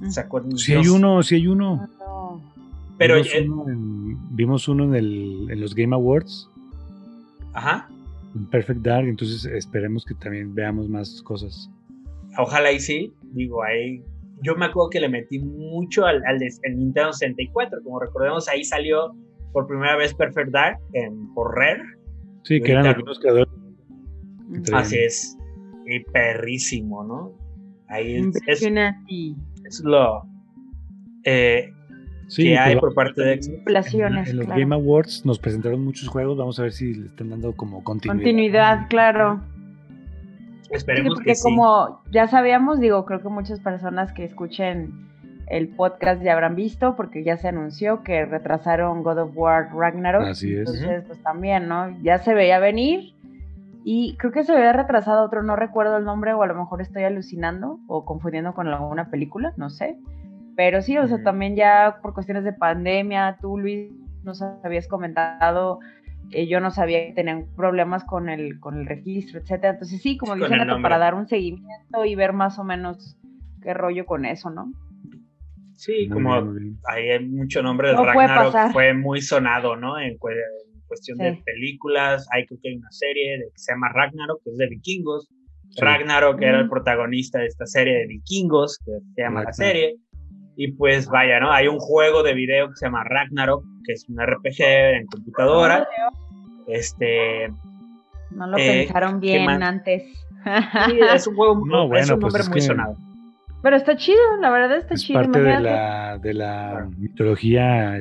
Si hay uno, si hay uno. Pero vimos, uno, en, el, en, los Game Awards. Ajá. Perfect Dark, entonces esperemos que también veamos más cosas. Ojalá y sí, digo, ahí yo me acuerdo que le metí mucho al, al, Nintendo 64, como recordemos ahí salió por primera vez Perfect Dark en, por Rare. Sí, que eran los creadores. Así es, y perrísimo, ¿no? Ahí es, es, lo eh, que hay por parte de En, en los Game Awards nos presentaron muchos juegos, vamos a ver si le están dando como continuidad. Continuidad, claro. Esperemos porque como ya sabíamos, digo, creo que muchas personas que escuchen el podcast ya habrán visto, porque ya se anunció que retrasaron God of War Ragnarok. Así es. Entonces, pues también, ¿no? Ya se veía venir. Y creo que se había retrasado otro, no recuerdo el nombre, o a lo mejor estoy alucinando o confundiendo con alguna película, no sé. Pero sí, o sea, también ya por cuestiones de pandemia, tú, Luis, nos habías comentado eh, yo no sabía que tenían problemas con el, con el registro, etcétera. Entonces sí, como dicen, para dar un seguimiento y ver más o menos qué rollo con eso, ¿no? Sí, como ahí hay mucho nombre de Ragnarok, fue muy sonado, ¿no? En, cuestión de películas, hay creo que hay una serie que se llama Ragnarok, que es de vikingos. Ragnarok era el protagonista de esta serie de vikingos, que se llama la serie. Y pues vaya, ¿no? Hay un juego de video que se llama Ragnarok, que es un RPG en computadora. Este. No lo eh, pensaron bien antes. Sí, es un juego no, es un pues nombre muy sonado. Pero está chido, la verdad está es chido. Parte de la, de la mitología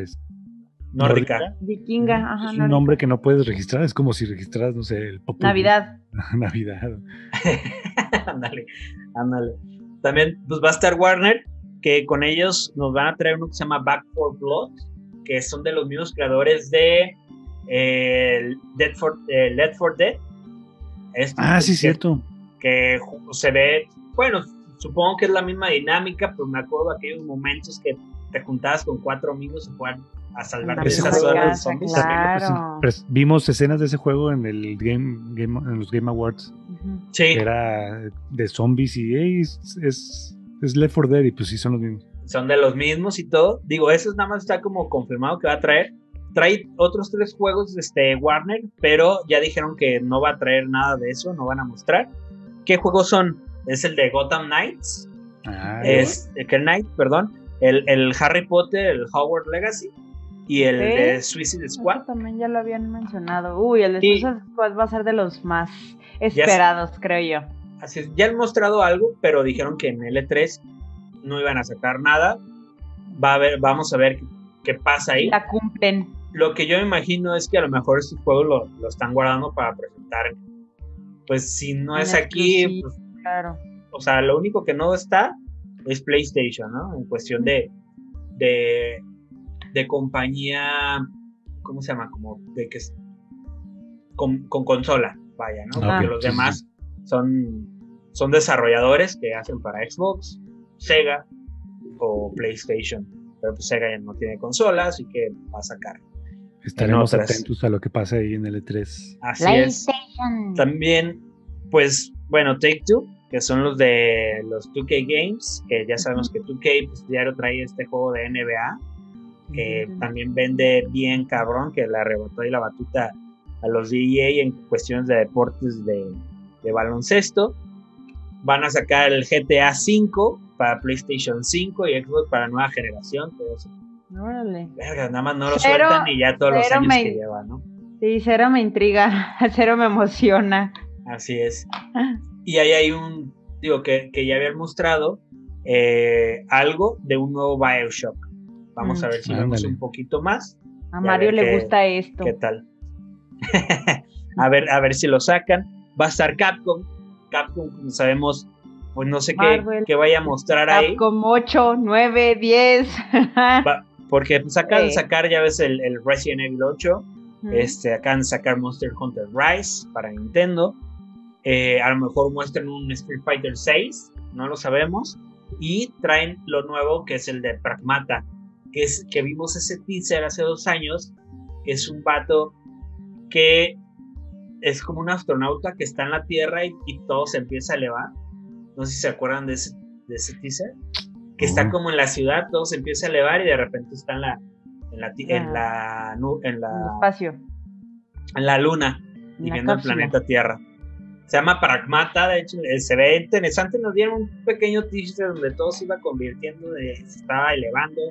nórdica. Vikinga, ajá. Es un nombre que no puedes registrar, es como si registraras, no sé, el Navidad. Navidad. ándale, ándale. También, pues va a estar Warner, que con ellos nos van a traer uno que se llama Back for Blood, que son de los mismos creadores de eh, Dead for, eh, Dead. ah, sí, cierto. Que se ve, bueno, supongo que es la misma dinámica, pero me acuerdo de aquellos momentos que te juntabas con cuatro amigos y jugar a salvar de esas horas zombies. Pues, vimos escenas de ese juego en el game, game en los Game Awards. Sí. era de zombies y es, es, es Left 4 Dead y pues sí son los mismos. Son de los mismos y todo. Digo, eso nada más está como confirmado que va a traer. Trae otros tres juegos de este Warner, pero ya dijeron que no va a traer nada de eso, no van a mostrar. ¿Qué juegos son? Es el de Gotham Knights. Ah, es el Knight, perdón. El, el, Harry Potter, el Howard Legacy y el de Suicide Squad. también ya lo habían mencionado. Uy, el de Suicide Squad va a ser de los más esperados, creo yo. Así es, ya han mostrado algo, pero dijeron que en L3 no iban a sacar nada. Va a ver, vamos a ver qué, pasa ahí. La cumplen. Lo que yo me imagino es que a lo mejor estos juegos lo, lo están guardando para presentar. Pues si no es aquí, pues, claro. O sea, lo único que no está es PlayStation, ¿no? En cuestión de, de de compañía, ¿cómo se llama? Como de que con, con consola, vaya, ¿no? Porque los demás son, son desarrolladores que hacen para Xbox, Sega o PlayStation. Pero pues Sega ya no tiene consola, así que va a sacar. Estaremos atentos a lo que pasa ahí en el E3. Así es. También, pues, bueno, Take Two, que son los de los 2K Games, que ya sabemos que 2K pues, diario trae este juego de NBA, que también vende bien cabrón, que le arrebató ahí la batuta a los DEA en cuestiones de deportes de, baloncesto. Van a sacar el GTA V para PlayStation 5 y Xbox para nueva generación. Pero Órale. Verga, nada más no lo sueltan y ya todos los años que lleva, ¿no? Sí, cero me intriga, cero me emociona. Así es. Y ahí hay un, digo, que, que ya habían mostrado eh, algo de un nuevo Bioshock. Vamos a ver si vemos un poquito más. A Mario le gusta esto. ¿Qué tal? a ver, a ver si lo sacan. Va a estar Capcom. Capcom, como sabemos, pues no sé qué, vaya a mostrar ahí. Capcom 8, 9, 10. porque pues acaban de sacar, ya ves, el, Resident Evil 8. Este, acaban de sacar Monster Hunter Rise para Nintendo. Eh, a lo mejor muestran un Street Fighter 6, no lo sabemos. Y traen lo nuevo que es el de Pragmata, que, es, que vimos ese teaser hace dos años, que es un vato que es como un astronauta que está en la Tierra y, todo se empieza a elevar. No sé si se acuerdan de ese, de ese teaser. Que está como en la ciudad, todo se empieza a elevar y de repente está en la, en la, en la, en la, espacio. En la luna y viendo el planeta Tierra. Se llama Pragmata, de hecho, eh, se ve interesante. Nos dieron un pequeño teaser donde todo se iba convirtiendo, se estaba elevando,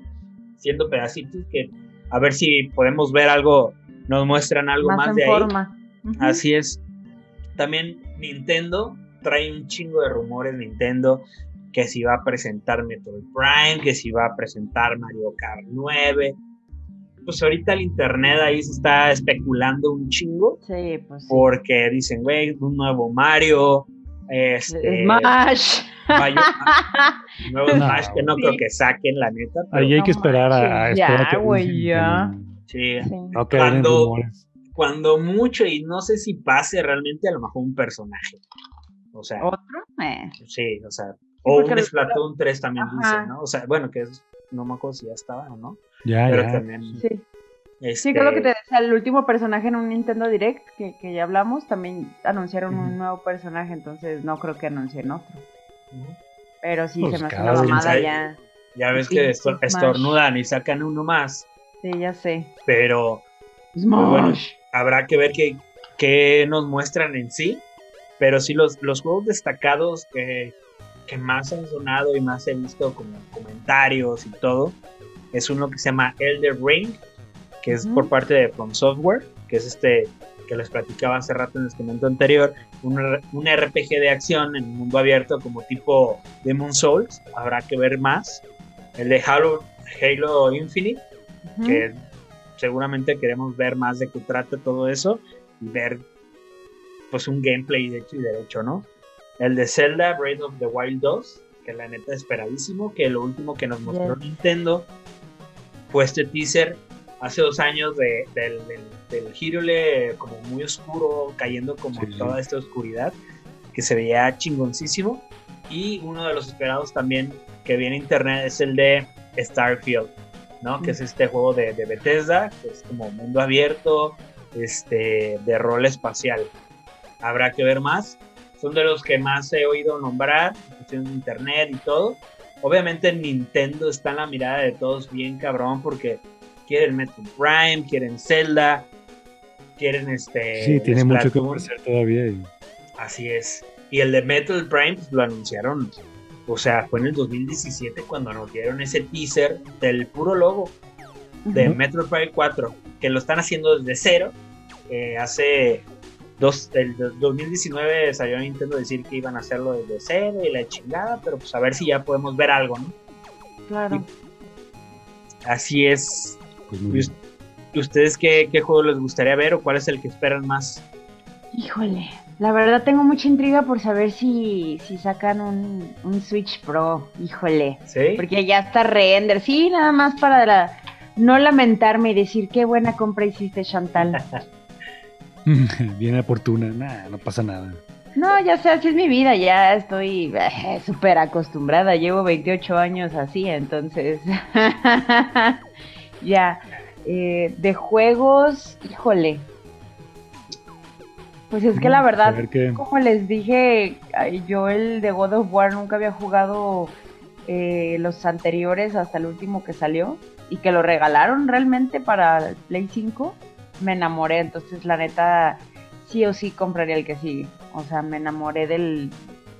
siendo pedacitos que a ver si podemos ver algo, nos muestran algo más, de forma. ahí. Así es. También Nintendo trae un chingo de rumores Nintendo que si va a presentar Metroid Prime, que si va a presentar Mario Kart 9, pues ahorita el internet ahí se está especulando un chingo. Sí, pues. Porque dicen, güey, un nuevo Mario. Este, Smash. nuevo Smash que no creo que saquen, la neta. ahí hay que esperar a, Ya, güey, ya. Sí. cuando, cuando mucho, y no sé si pase realmente, a lo mejor un personaje. O sea. ¿Otro? Eh. Sí, o sea. O un Splatoon 3 también dice, ¿no? O sea, bueno, que es, no me acuerdo si ya estaba o no. Ya, pero ya. también. Sí. Sí, creo que te decía, el último personaje en un Nintendo Direct, que, que ya hablamos, también anunciaron un nuevo personaje, entonces no creo que anuncien otro. Pero sí, Pues se me hace una mamada ya. Ya ves Sí, que estor- estornudan y sacan uno más, Sí, ya sé. pero Smash. bueno, habrá que ver qué, qué nos muestran en sí. Pero sí, los, los juegos destacados que, que más han sonado y más he visto como comentarios y todo, es uno que se llama Elder Ring, que es por parte de From Software, que es este que les platicaba hace rato en el segmento anterior, un, un RPG de acción en mundo abierto como tipo Demon Souls, habrá que ver más. El de Halo, Halo Infinite, que seguramente queremos ver más de qué trata todo eso y ver pues un gameplay de hecho y derecho, ¿no? El de Zelda Breath of the Wild 2, que la neta esperadísimo, que lo último que nos mostró. Nintendo fue este teaser hace dos años de, del, del, del como muy oscuro, cayendo como Sí, en toda esta oscuridad, que se veía chingoncísimo. Y uno de los esperados también que viene a internet es el de Starfield, ¿no? Que es este juego de, de Bethesda, que es como mundo abierto, este, de rol espacial. Habrá que ver más. Son de los que más he oído nombrar, en internet y todo. Obviamente Nintendo está en la mirada de todos bien cabrón porque quieren Metroid Prime, quieren Zelda, quieren este... Sí, tiene mucho que ofrecer todavía. y- Así es. Y el de Metal Prime pues, lo anunciaron. O sea, fue en el 2017 cuando nos dieron ese teaser del puro logo de Ujú. Metal Prime 4, que lo están haciendo desde cero. Eh, hace dos, el do- 2019 salió Nintendo a decir que iban a hacerlo desde cero y la chingada, pero pues a ver si ya podemos ver algo, ¿no? Claro. Así es. Pues, ¿Y muy us- bien. ¿y ustedes qué, qué juego les gustaría ver o cuál es el que esperan más? Híjole, la verdad tengo mucha intriga por saber si, si sacan un, un Switch Pro. Híjole. ¿Sí? Porque ya está render. Sí, nada más para la- no lamentarme y decir qué buena compra hiciste, Chantal. Bien oportuna. Nah, no pasa nada. No, ya sé, así es mi vida, ya estoy eh, súper acostumbrada, llevo 28 años así, entonces ya. Eh, de juegos, híjole. Pues es que la A verdad, como les dije, yo el de God of War nunca había jugado eh, los anteriores hasta el último que salió y que lo regalaron realmente para el Play 5. Me enamoré, entonces la neta sí o sí compraría el que sigue. O sea, me enamoré del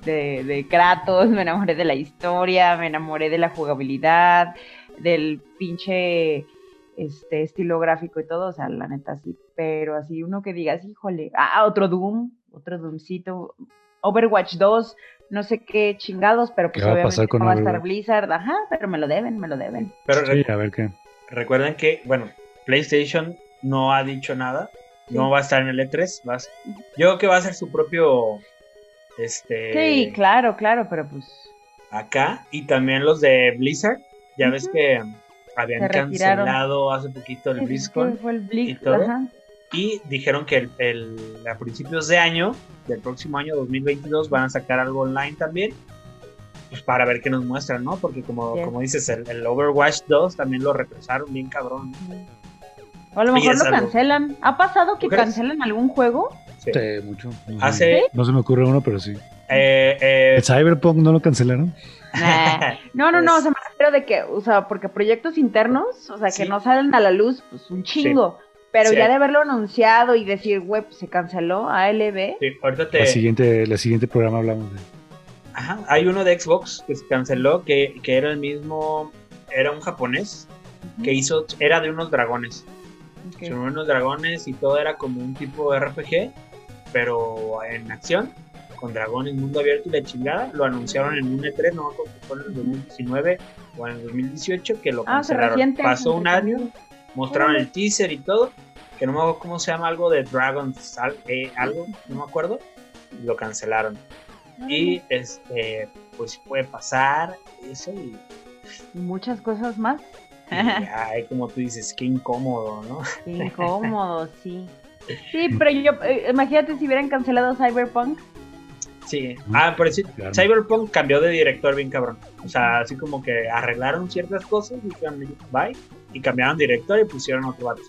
de, de Kratos, me enamoré de la historia, me enamoré de la jugabilidad, del pinche este estilo gráfico y todo, o sea, la neta sí, pero así uno que digas, híjole, ah, otro Doom, otro Doomcito, Overwatch 2, no sé qué chingados, pero pues ¿Qué va a obviamente pasar con no va a estar? Blizzard, ajá, pero me lo deben, me lo deben. Pero Sí, a ver qué. recuerden que, bueno, PlayStation no ha dicho nada. No va a estar en el E3. va a- yo creo que va a ser su propio. Este. Sí, claro, claro, pero pues Acá. Y también los de Blizzard. Ya ves que habían Se cancelado hace poquito el BlizzCon. sí, fue el Blizz, y todo. ajá. Y dijeron que el, el- a principios de año, del próximo año 2022, van a sacar algo online también. Pues para ver qué nos muestran, ¿no? Porque como, Yes. como dices, el, el Overwatch 2 también lo retrasaron bien cabrón. O a lo mejor lo cancelan. ¿Ha pasado que cancelan algún juego? Sí, mucho. No, Hace... no se me ocurre uno, pero sí. Eh, eh... ¿El Cyberpunk no lo cancelaron? no, no, no, o sea, me refiero de que, o sea, porque proyectos internos, o sea, que no salen a la luz, pues un chingo. Pero ya de haberlo anunciado y decir, web, se canceló, ALB. Sí, ahorita te... La siguiente, la siguiente programa hablamos de... Ajá, hay uno de Xbox que se canceló, que, que era el mismo, era un japonés, que hizo, era de unos dragones. Son unos dragones y todo era como un tipo RPG, pero en acción con dragones, mundo abierto y la chingada. Lo anunciaron en un E3, no me fue en el 2019 o en el 2018, que lo ah, cancelaron. Pasó un año, mostraron el teaser y todo, que no me acuerdo cómo se llama, algo de Dragons, eh, algo, no me acuerdo, y lo cancelaron. Y este, pues puede pasar eso y. muchas cosas más. ay, como tú dices, qué incómodo, ¿no? Qué incómodo, sí. Sí, pero yo, eh, imagínate si hubieran cancelado Cyberpunk, Sí. Ah, por decir, Cyberpunk cambió de director bien cabrón. O sea, así como que arreglaron ciertas cosas y dijeron bye. Y cambiaron director y pusieron otro vato.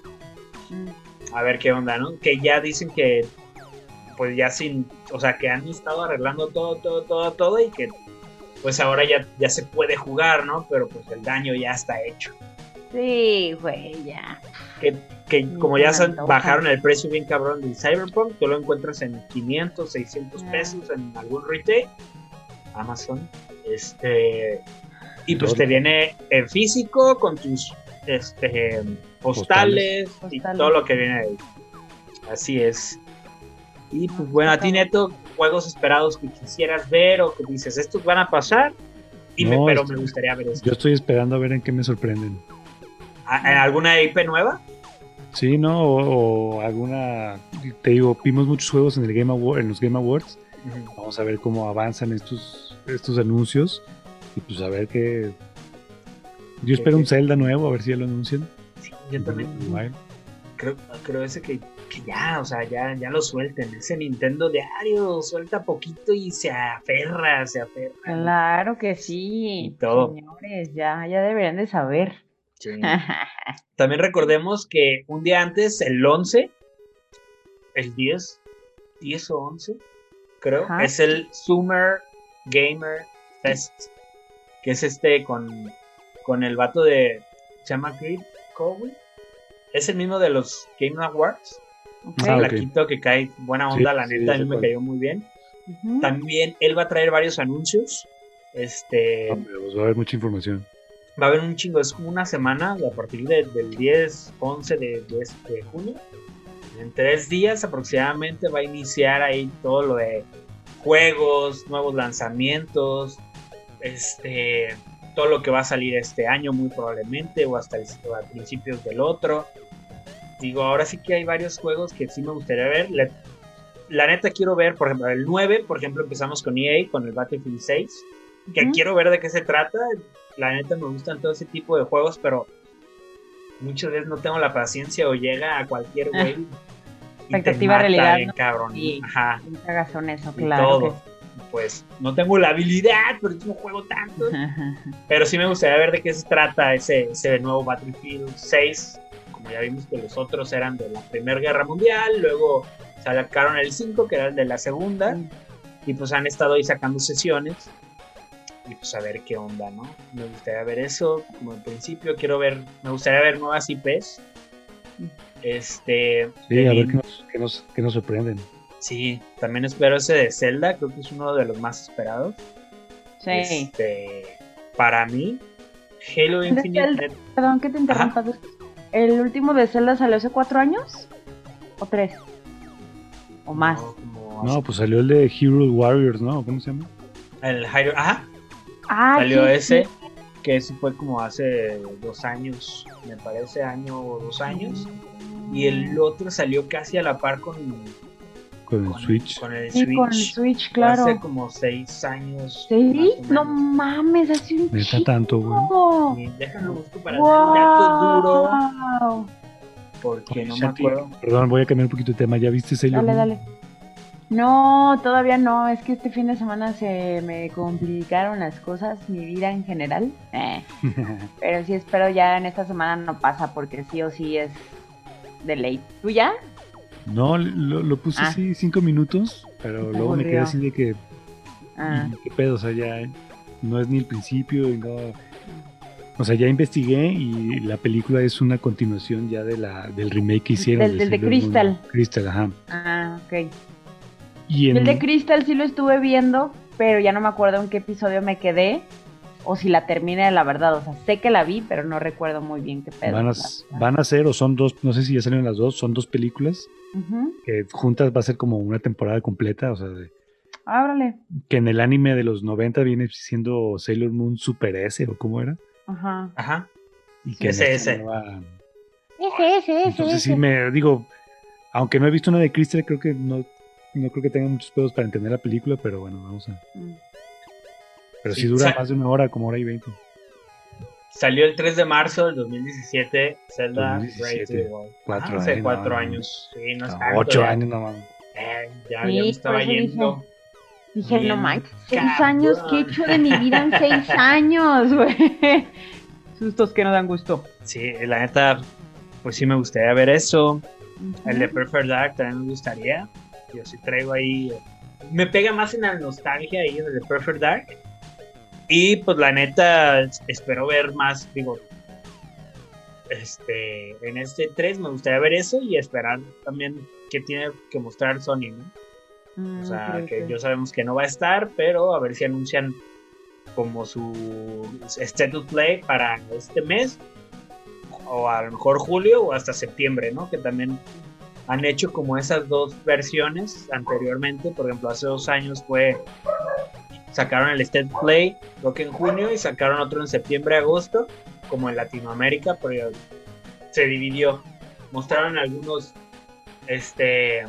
A ver qué onda, ¿no? Que ya dicen que, pues ya sin, o sea, que han estado arreglando todo, todo, todo, todo y que, pues ahora ya, ya se puede jugar, ¿no? Pero pues el daño ya está hecho. Sí, güey, ya. Que que como ya bajaron el precio bien cabrón del Cyberpunk, tú lo encuentras en 500, 600 ah. pesos en algún retail, Amazon, este, y pues te viene en físico con tus este, postales, y todo lo que viene ahí. Así es. Y pues bueno, a ti Neto, juegos esperados que quisieras ver o que dices, estos van a pasar, dime, pero me gustaría ver esto. Yo estoy esperando a ver en qué me sorprenden. ¿En alguna IP nueva? Sí, ¿no? O, alguna. Te digo, vimos muchos juegos en, el Game en los Game Awards. Vamos a ver cómo avanzan estos, estos anuncios. Y pues a ver qué. Yo espero un Zelda nuevo, a ver si ya lo anuncian. Sí, yo también. Creo, creo ese que, que, ya, o sea, ya, ya lo suelten. Ese Nintendo diario suelta poquito y se aferra, se aferra. Claro que sí. Señores, ya, ya deberían de saber. También recordemos que un día antes, el 11, el 10, 10 o 11, creo, es el Summer Gamer Fest, que es este con, con el vato de, llama Creed Cowell, es el mismo de los Game Awards, un ah, que cae buena onda, la neta, a mí me cayó muy bien. También él va a traer varios anuncios. Este. Pues va a haber mucha información va a haber un chingo, es como una semana a partir del 10, 11 de, de, junio. En tres días aproximadamente va a iniciar ahí todo lo de juegos, nuevos lanzamientos, este, todo lo que va a salir este año muy probablemente o hasta el, a principios del otro. Digo, ahora sí que hay varios juegos que sí me gustaría ver. la neta quiero ver, por ejemplo, el 9, por ejemplo, empezamos con EA, con el Battlefield 6, que quiero ver de qué se trata la neta me gustan todo ese tipo de juegos, pero muchas veces no tengo la paciencia o llega a cualquier ah. güey. Expectativa realidad. cabrón. Ajá. son eso, claro. Pues no tengo la habilidad, pero no juego tanto. pero sí me gustaría ver de qué se trata ese, ese nuevo Battlefield 6. Como ya vimos que los otros eran de la Primera Guerra Mundial, luego sacaron el 5, que era el de la Segunda. Y pues han estado ahí sacando sesiones y pues a ver qué onda, ¿no? Me gustaría ver eso, como en principio quiero ver, me gustaría ver nuevas IPs. Este. Sí, a ver qué nos, qué nos, sorprenden. Sí, también espero ese de Zelda, creo que es uno de los más esperados. Sí. Este, para mí, Halo Infinite. perdón que te interrumpa. ¿El último de Zelda salió hace cuatro años? ¿O tres? ¿O más? No, pues salió el de Hero Warriors, ¿no? ¿Cómo se llama? El Hero, ajá, Ah, salió ese, que ese fue como hace dos años, me parece, año o dos años. Y el otro salió casi a la par con, con el Switch. Con el sí, Switch. con el Switch, claro. Hace como seis años. ¿Sí? No mames, hace un ¿Neta tanto, güey? Déjalo busco para wow. dato duro. Porque no me acuerdo. Perdón, voy a cambiar un poquito de tema. ¿Ya viste Sailor Dale, dale. No, todavía no. Es que este fin de semana se me complicaron las cosas, mi vida en general. Eh. Pero sí espero ya en esta semana no pasa porque sí o sí es de ley. ¿Tú ya? No, lo, puse ah. así cinco minutos, pero luego me quedé así de que. Ah. ¿Qué pedo? O sea, ya no es ni el principio y no. O sea, ya investigué y la película es una continuación ya de la, del remake que hicieron. Del, de Crystal. Crystal, ajá. Ah, ok. Y El de Crystal sí lo estuve viendo, pero ya no me acuerdo en qué episodio me quedé o si la terminé, la verdad. O sea, sé que la vi, pero no recuerdo muy bien qué pedo. Van a, van a ser, o son dos, no sé si ya salieron las dos, son dos películas que juntas va a ser como una temporada completa, o sea, de, Ábrale. Que en el anime de los 90 viene siendo Sailor Moon Super S, o cómo era. Ajá. Ajá. Y que ese, ese. Ese, ese, Entonces sí me digo, aunque no he visto una de Crystal, creo que no, no creo que tenga muchos pedos para entender la película, pero bueno, vamos a. Mm. Pero si dura más de una hora, como hora y veinte. Salió el 3 de marzo del 2017, Zelda 2017, Cuatro, ah, hace cuatro años. Sí, no, Ocho años, no mames. Eh, ya, ya me estaba yendo. Dije, no manches, seis años, ¿qué he hecho de mi vida en seis años, güey? Sustos que no dan gusto. Sí, la neta, pues sí me gustaría ver eso. El de Perfect Dark también me gustaría. Yo sí traigo ahí. Me pega más en la nostalgia ahí en el de Perfect Dark. Y pues la neta, espero ver más, digo, este, en este 3 me gustaría ver eso y esperar también que tiene que mostrar Sony, ¿no? Mm, o sea, que yo sabemos que no va a estar, pero a ver si anuncian como su State Play para este mes, o a lo mejor julio o hasta septiembre, ¿no? Que también han hecho como esas dos versiones anteriormente. Por ejemplo, hace dos años fue. Sacaron el State Play, creo que en junio, y sacaron otro en septiembre, agosto, como en Latinoamérica, pero se dividió. Mostraron algunos este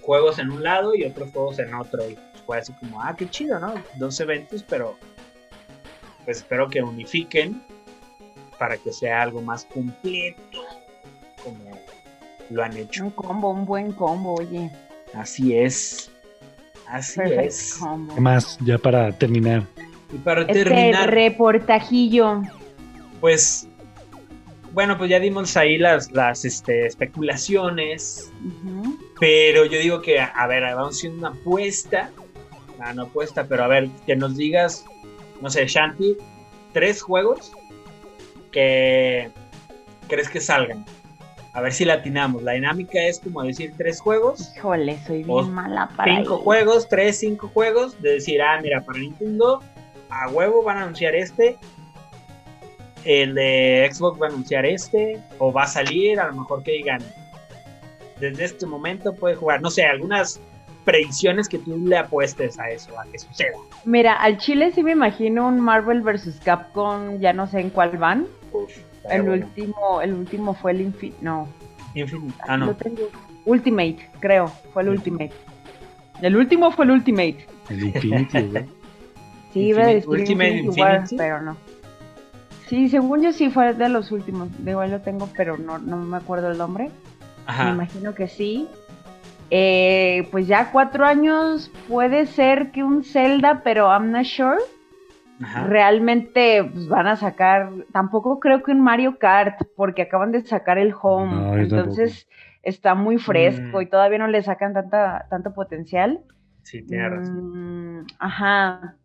juegos en un lado y otros juegos en otro. Y fue así como, ah, qué chido, ¿no? Dos eventos, pero pues espero que unifiquen para que sea algo más completo, lo han hecho. Un combo, un buen combo, oye. Así es. Así es. ¿Qué más? Ya para terminar. Y para este terminar. reportajillo. Pues bueno, pues ya dimos ahí las, las este, especulaciones. Pero yo digo que, a ver, vamos a hacer una apuesta. Ah, no apuesta, pero a ver, que nos digas, no sé, Shanti, tres juegos que crees que salgan. A ver si latinamos. La dinámica es como decir tres juegos. Híjole, soy bien mala para Cinco juegos, tres, cinco juegos. De decir, ah, mira, para Nintendo, a huevo van a anunciar este el de Xbox va a anunciar este, o va a salir, a lo mejor que digan, desde este momento puede jugar, no sé, algunas predicciones que tú le apuestes a eso, a que suceda. Mira, al Chile sí me imagino un Marvel vs. Capcom, ya no sé en cuál van. El último, el último fue el Infinite, no. Infinite, ah no. Ultimate, creo, fue el Ultimate. El último fue el Ultimate. El Infinity, Sí, iba a decir Ultimate Infinity, pero no. Sí, según yo sí fue de los últimos. De igual lo tengo, pero no, no me acuerdo el nombre. Me imagino que sí. Eh, pues ya cuatro años puede ser que un Zelda, pero I'm not sure. Realmente pues, van a sacar, tampoco creo que un Mario Kart, porque acaban de sacar el Home, entonces está muy fresco mm. y todavía no le sacan tanta, tanto potencial. Sí, tiene razón. Mm, ajá.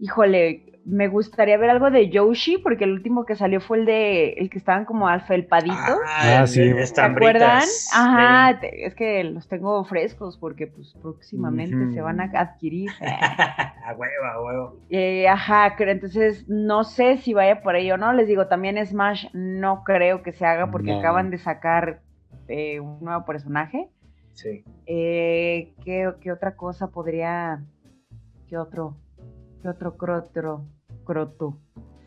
Híjole, me gustaría ver algo de Yoshi, porque el último que salió fue el de el que estaban como alfelpaditos. Ah, ah sí. ¿Se acuerdan? Ajá, es que los tengo frescos porque pues próximamente se van a adquirir. a huevo, a huevo. Eh, ajá, entonces no sé si vaya por ahí o no. Les digo, también Smash no creo que se haga porque acaban de sacar eh, un nuevo personaje. Sí. Eh, ¿qué, ¿Qué otra cosa podría... ¿Qué otro? ¿Qué otro crotro? Croto.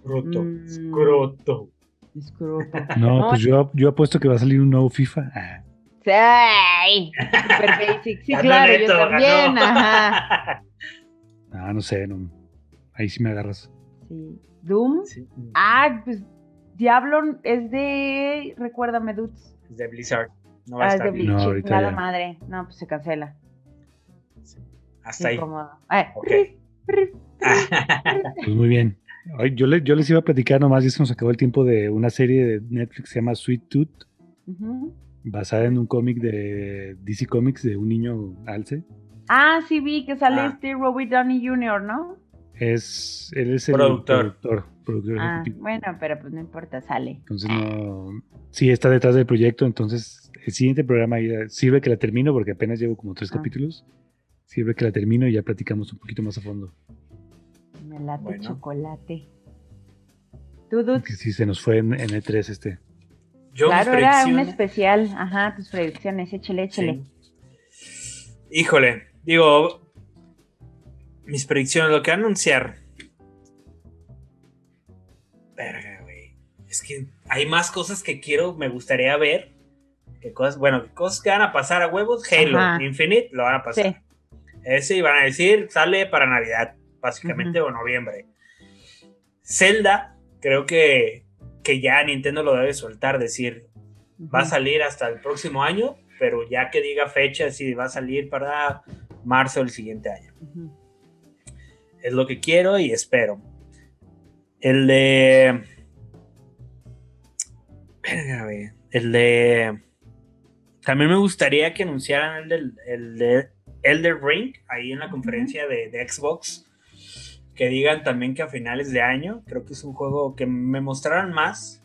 Croto. Mm. Croto. Escroto. No, pues yo, yo apuesto que va a salir un nuevo FIFA. Ah. ¡Sí! Super basic. Sí, claro, yo también. Ajá. Ah, no sé, no. ahí sí me agarras. Sí. ¿Doom? Sí. Ah, pues Diablo es de. Recuérdame, Dudes. Es de Blizzard. No va ah, a estar es de Blizzard. No, la madre. No, pues se cancela. Sí. Hasta ahí. Eh, okay. Pues muy bien. Yo, yo les iba a platicar nomás, ya se nos acabó el tiempo de una serie de Netflix que se llama Sweet Tooth. basada en un cómic de DC Comics de un niño alce. Ah, sí vi que sale ah. este Robert Downey Jr., ¿no? Es, él es el productor. ah, bueno, pero pues no importa, sale. Entonces no, sí está detrás del proyecto, entonces el siguiente programa sirve que la termino porque apenas llevo como tres ah. capítulos. Sirve que la termino y ya platicamos un poquito más a fondo. Me late chocolate. ¿Tú, Que sí se nos fue en, E3 este. claro, era un especial. Ajá, tus predicciones, échale, échale. Híjole, digo, mis predicciones, lo que va a anunciar. Verga, güey. Es que hay más cosas que quiero, me gustaría ver. Que cosas, bueno, cosas que van a pasar a huevos. Halo Infinite lo van a pasar. Ese iban a decir, sale para Navidad, básicamente, o noviembre. Zelda, creo que, que ya Nintendo lo debe soltar, decir, va a salir hasta el próximo año, pero ya que diga fecha, si va a salir para marzo del siguiente año. Es lo que quiero y espero. El de. El de. También me gustaría que anunciaran el, el de Elder Ring ahí en la conferencia de, Xbox. Que digan también que a finales de año, creo que es un juego que me mostraran más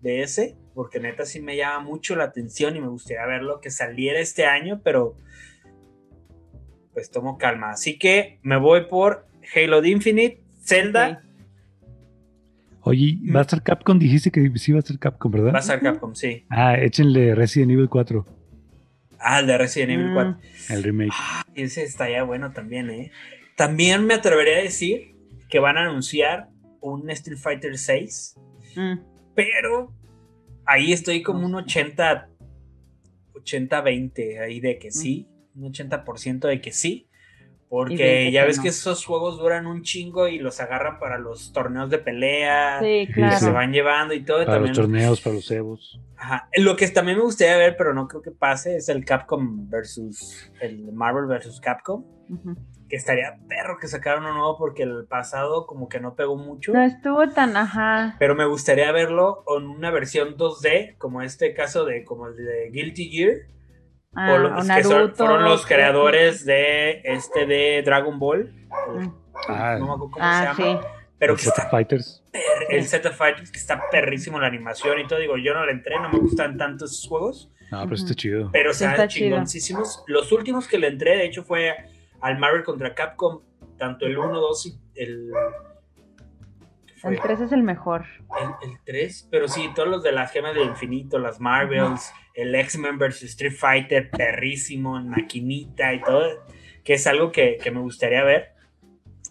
de ese, porque neta sí me llama mucho la atención y me gustaría verlo que saliera este año, pero pues tomo calma. Así que me voy por Halo de Infinite, Zelda. Oye, va a estar Capcom, dijiste que sí va a estar Capcom, ¿verdad? Va a estar Capcom, sí. Ah, échenle Resident Evil 4. Ah, el de Resident Evil 4. Mm. El remake. Ah, ese está ya bueno también, ¿eh? También me atrevería a decir que van a anunciar un Street Fighter 6. Mm. Pero ahí estoy como un 80 80-20 ahí de que sí, un 80% de que sí. Porque ya ves que esos juegos duran un chingo y los agarran para los torneos de pelea. Sí, claro. se van llevando y todo. Para los torneos, para los Evos. Ajá. Lo que también me gustaría ver, pero no creo que pase, es el Capcom versus. El Marvel versus Capcom. Que estaría perro que sacaran uno nuevo porque el pasado como que no pegó mucho. No estuvo tan, ajá. Pero me gustaría verlo en una versión 2D, como este caso de como el de Guilty Gear Ah, que fueron los creadores de este de Dragon Ball. Mm. Ah, no me acuerdo cómo ah, se llama. Pero que está Fighters. el Set of Fighters, que está perrísimo la animación y todo. Digo, yo no le entré, no me gustan tanto esos juegos. No, pero está chido. Pero se sea, chingoncísimos. Los últimos que le entré, de hecho, fue al Marvel contra Capcom, tanto el 1, 2 y el el 3 es el mejor. El, 3, pero sí, todos los de las gemas del infinito, las Marvels, el X-Men vs Street Fighter, perrísimo, maquinita y todo, que es algo que, me gustaría ver.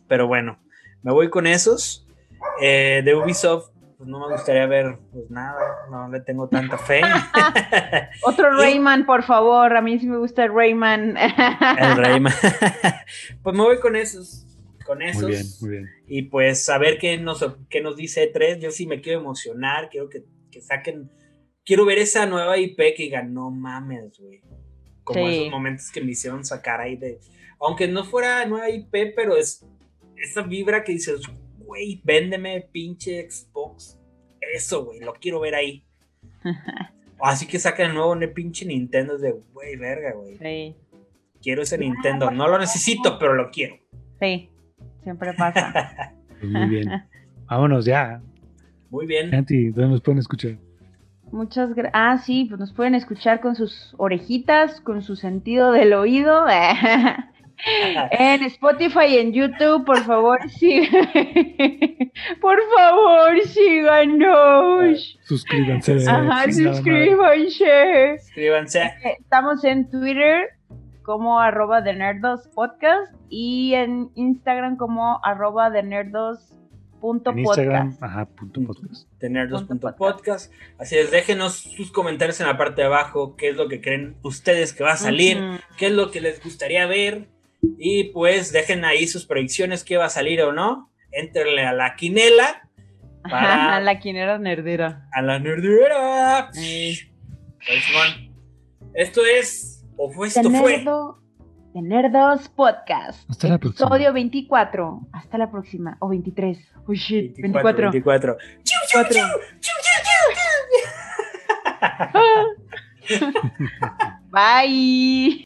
Pero bueno, me voy con esos. Eh, de Ubisoft, pues no me gustaría ver pues nada, no le tengo tanta fe. Otro Rayman, por favor, a mí sí me gusta el Rayman. el Rayman. pues me voy con esos con esos. Muy bien, muy bien. Y pues a ver qué nos, qué nos dice E3. Yo sí me quiero emocionar, quiero que, saquen. Quiero ver esa nueva IP que digan, no mames, güey. Como esos momentos que me hicieron sacar ahí de. Aunque no fuera nueva IP, pero es esa vibra que dices, güey, véndeme pinche Xbox. Eso, güey, lo quiero ver ahí. Así que saquen el nuevo pinche Nintendo de, güey, verga, güey. Sí. Quiero ese Nintendo. No lo necesito, pero lo quiero. Sí. Siempre pasa. Pues muy bien. Vámonos ya. Muy bien. ¿dónde nos pueden escuchar? Muchas gracias. Ah, sí, pues nos pueden escuchar con sus orejitas, con su sentido del oído. En Spotify y en YouTube, por favor, sí. por favor, síganos. Suscríbanse. Ajá, suscríbanse. Suscríbanse. Estamos en Twitter como arroba de nerdos podcast y en Instagram como arroba de nerdos punto podcast. Ajá, punto podcast. podcast. Así es, déjenos sus comentarios en la parte de abajo, qué es lo que creen ustedes que va a salir, qué es lo que les gustaría ver. Y pues dejen ahí sus predicciones, qué va a salir o no. Entrenle a la quinela. a la quinela nerdera. A la nerdera. Esto es ¿O fue esto fue? De Nerdos Podcast. Hasta la próxima. Episodio 24. Hasta la próxima. O 23. Oh shit. 24. 24. 24. Bye.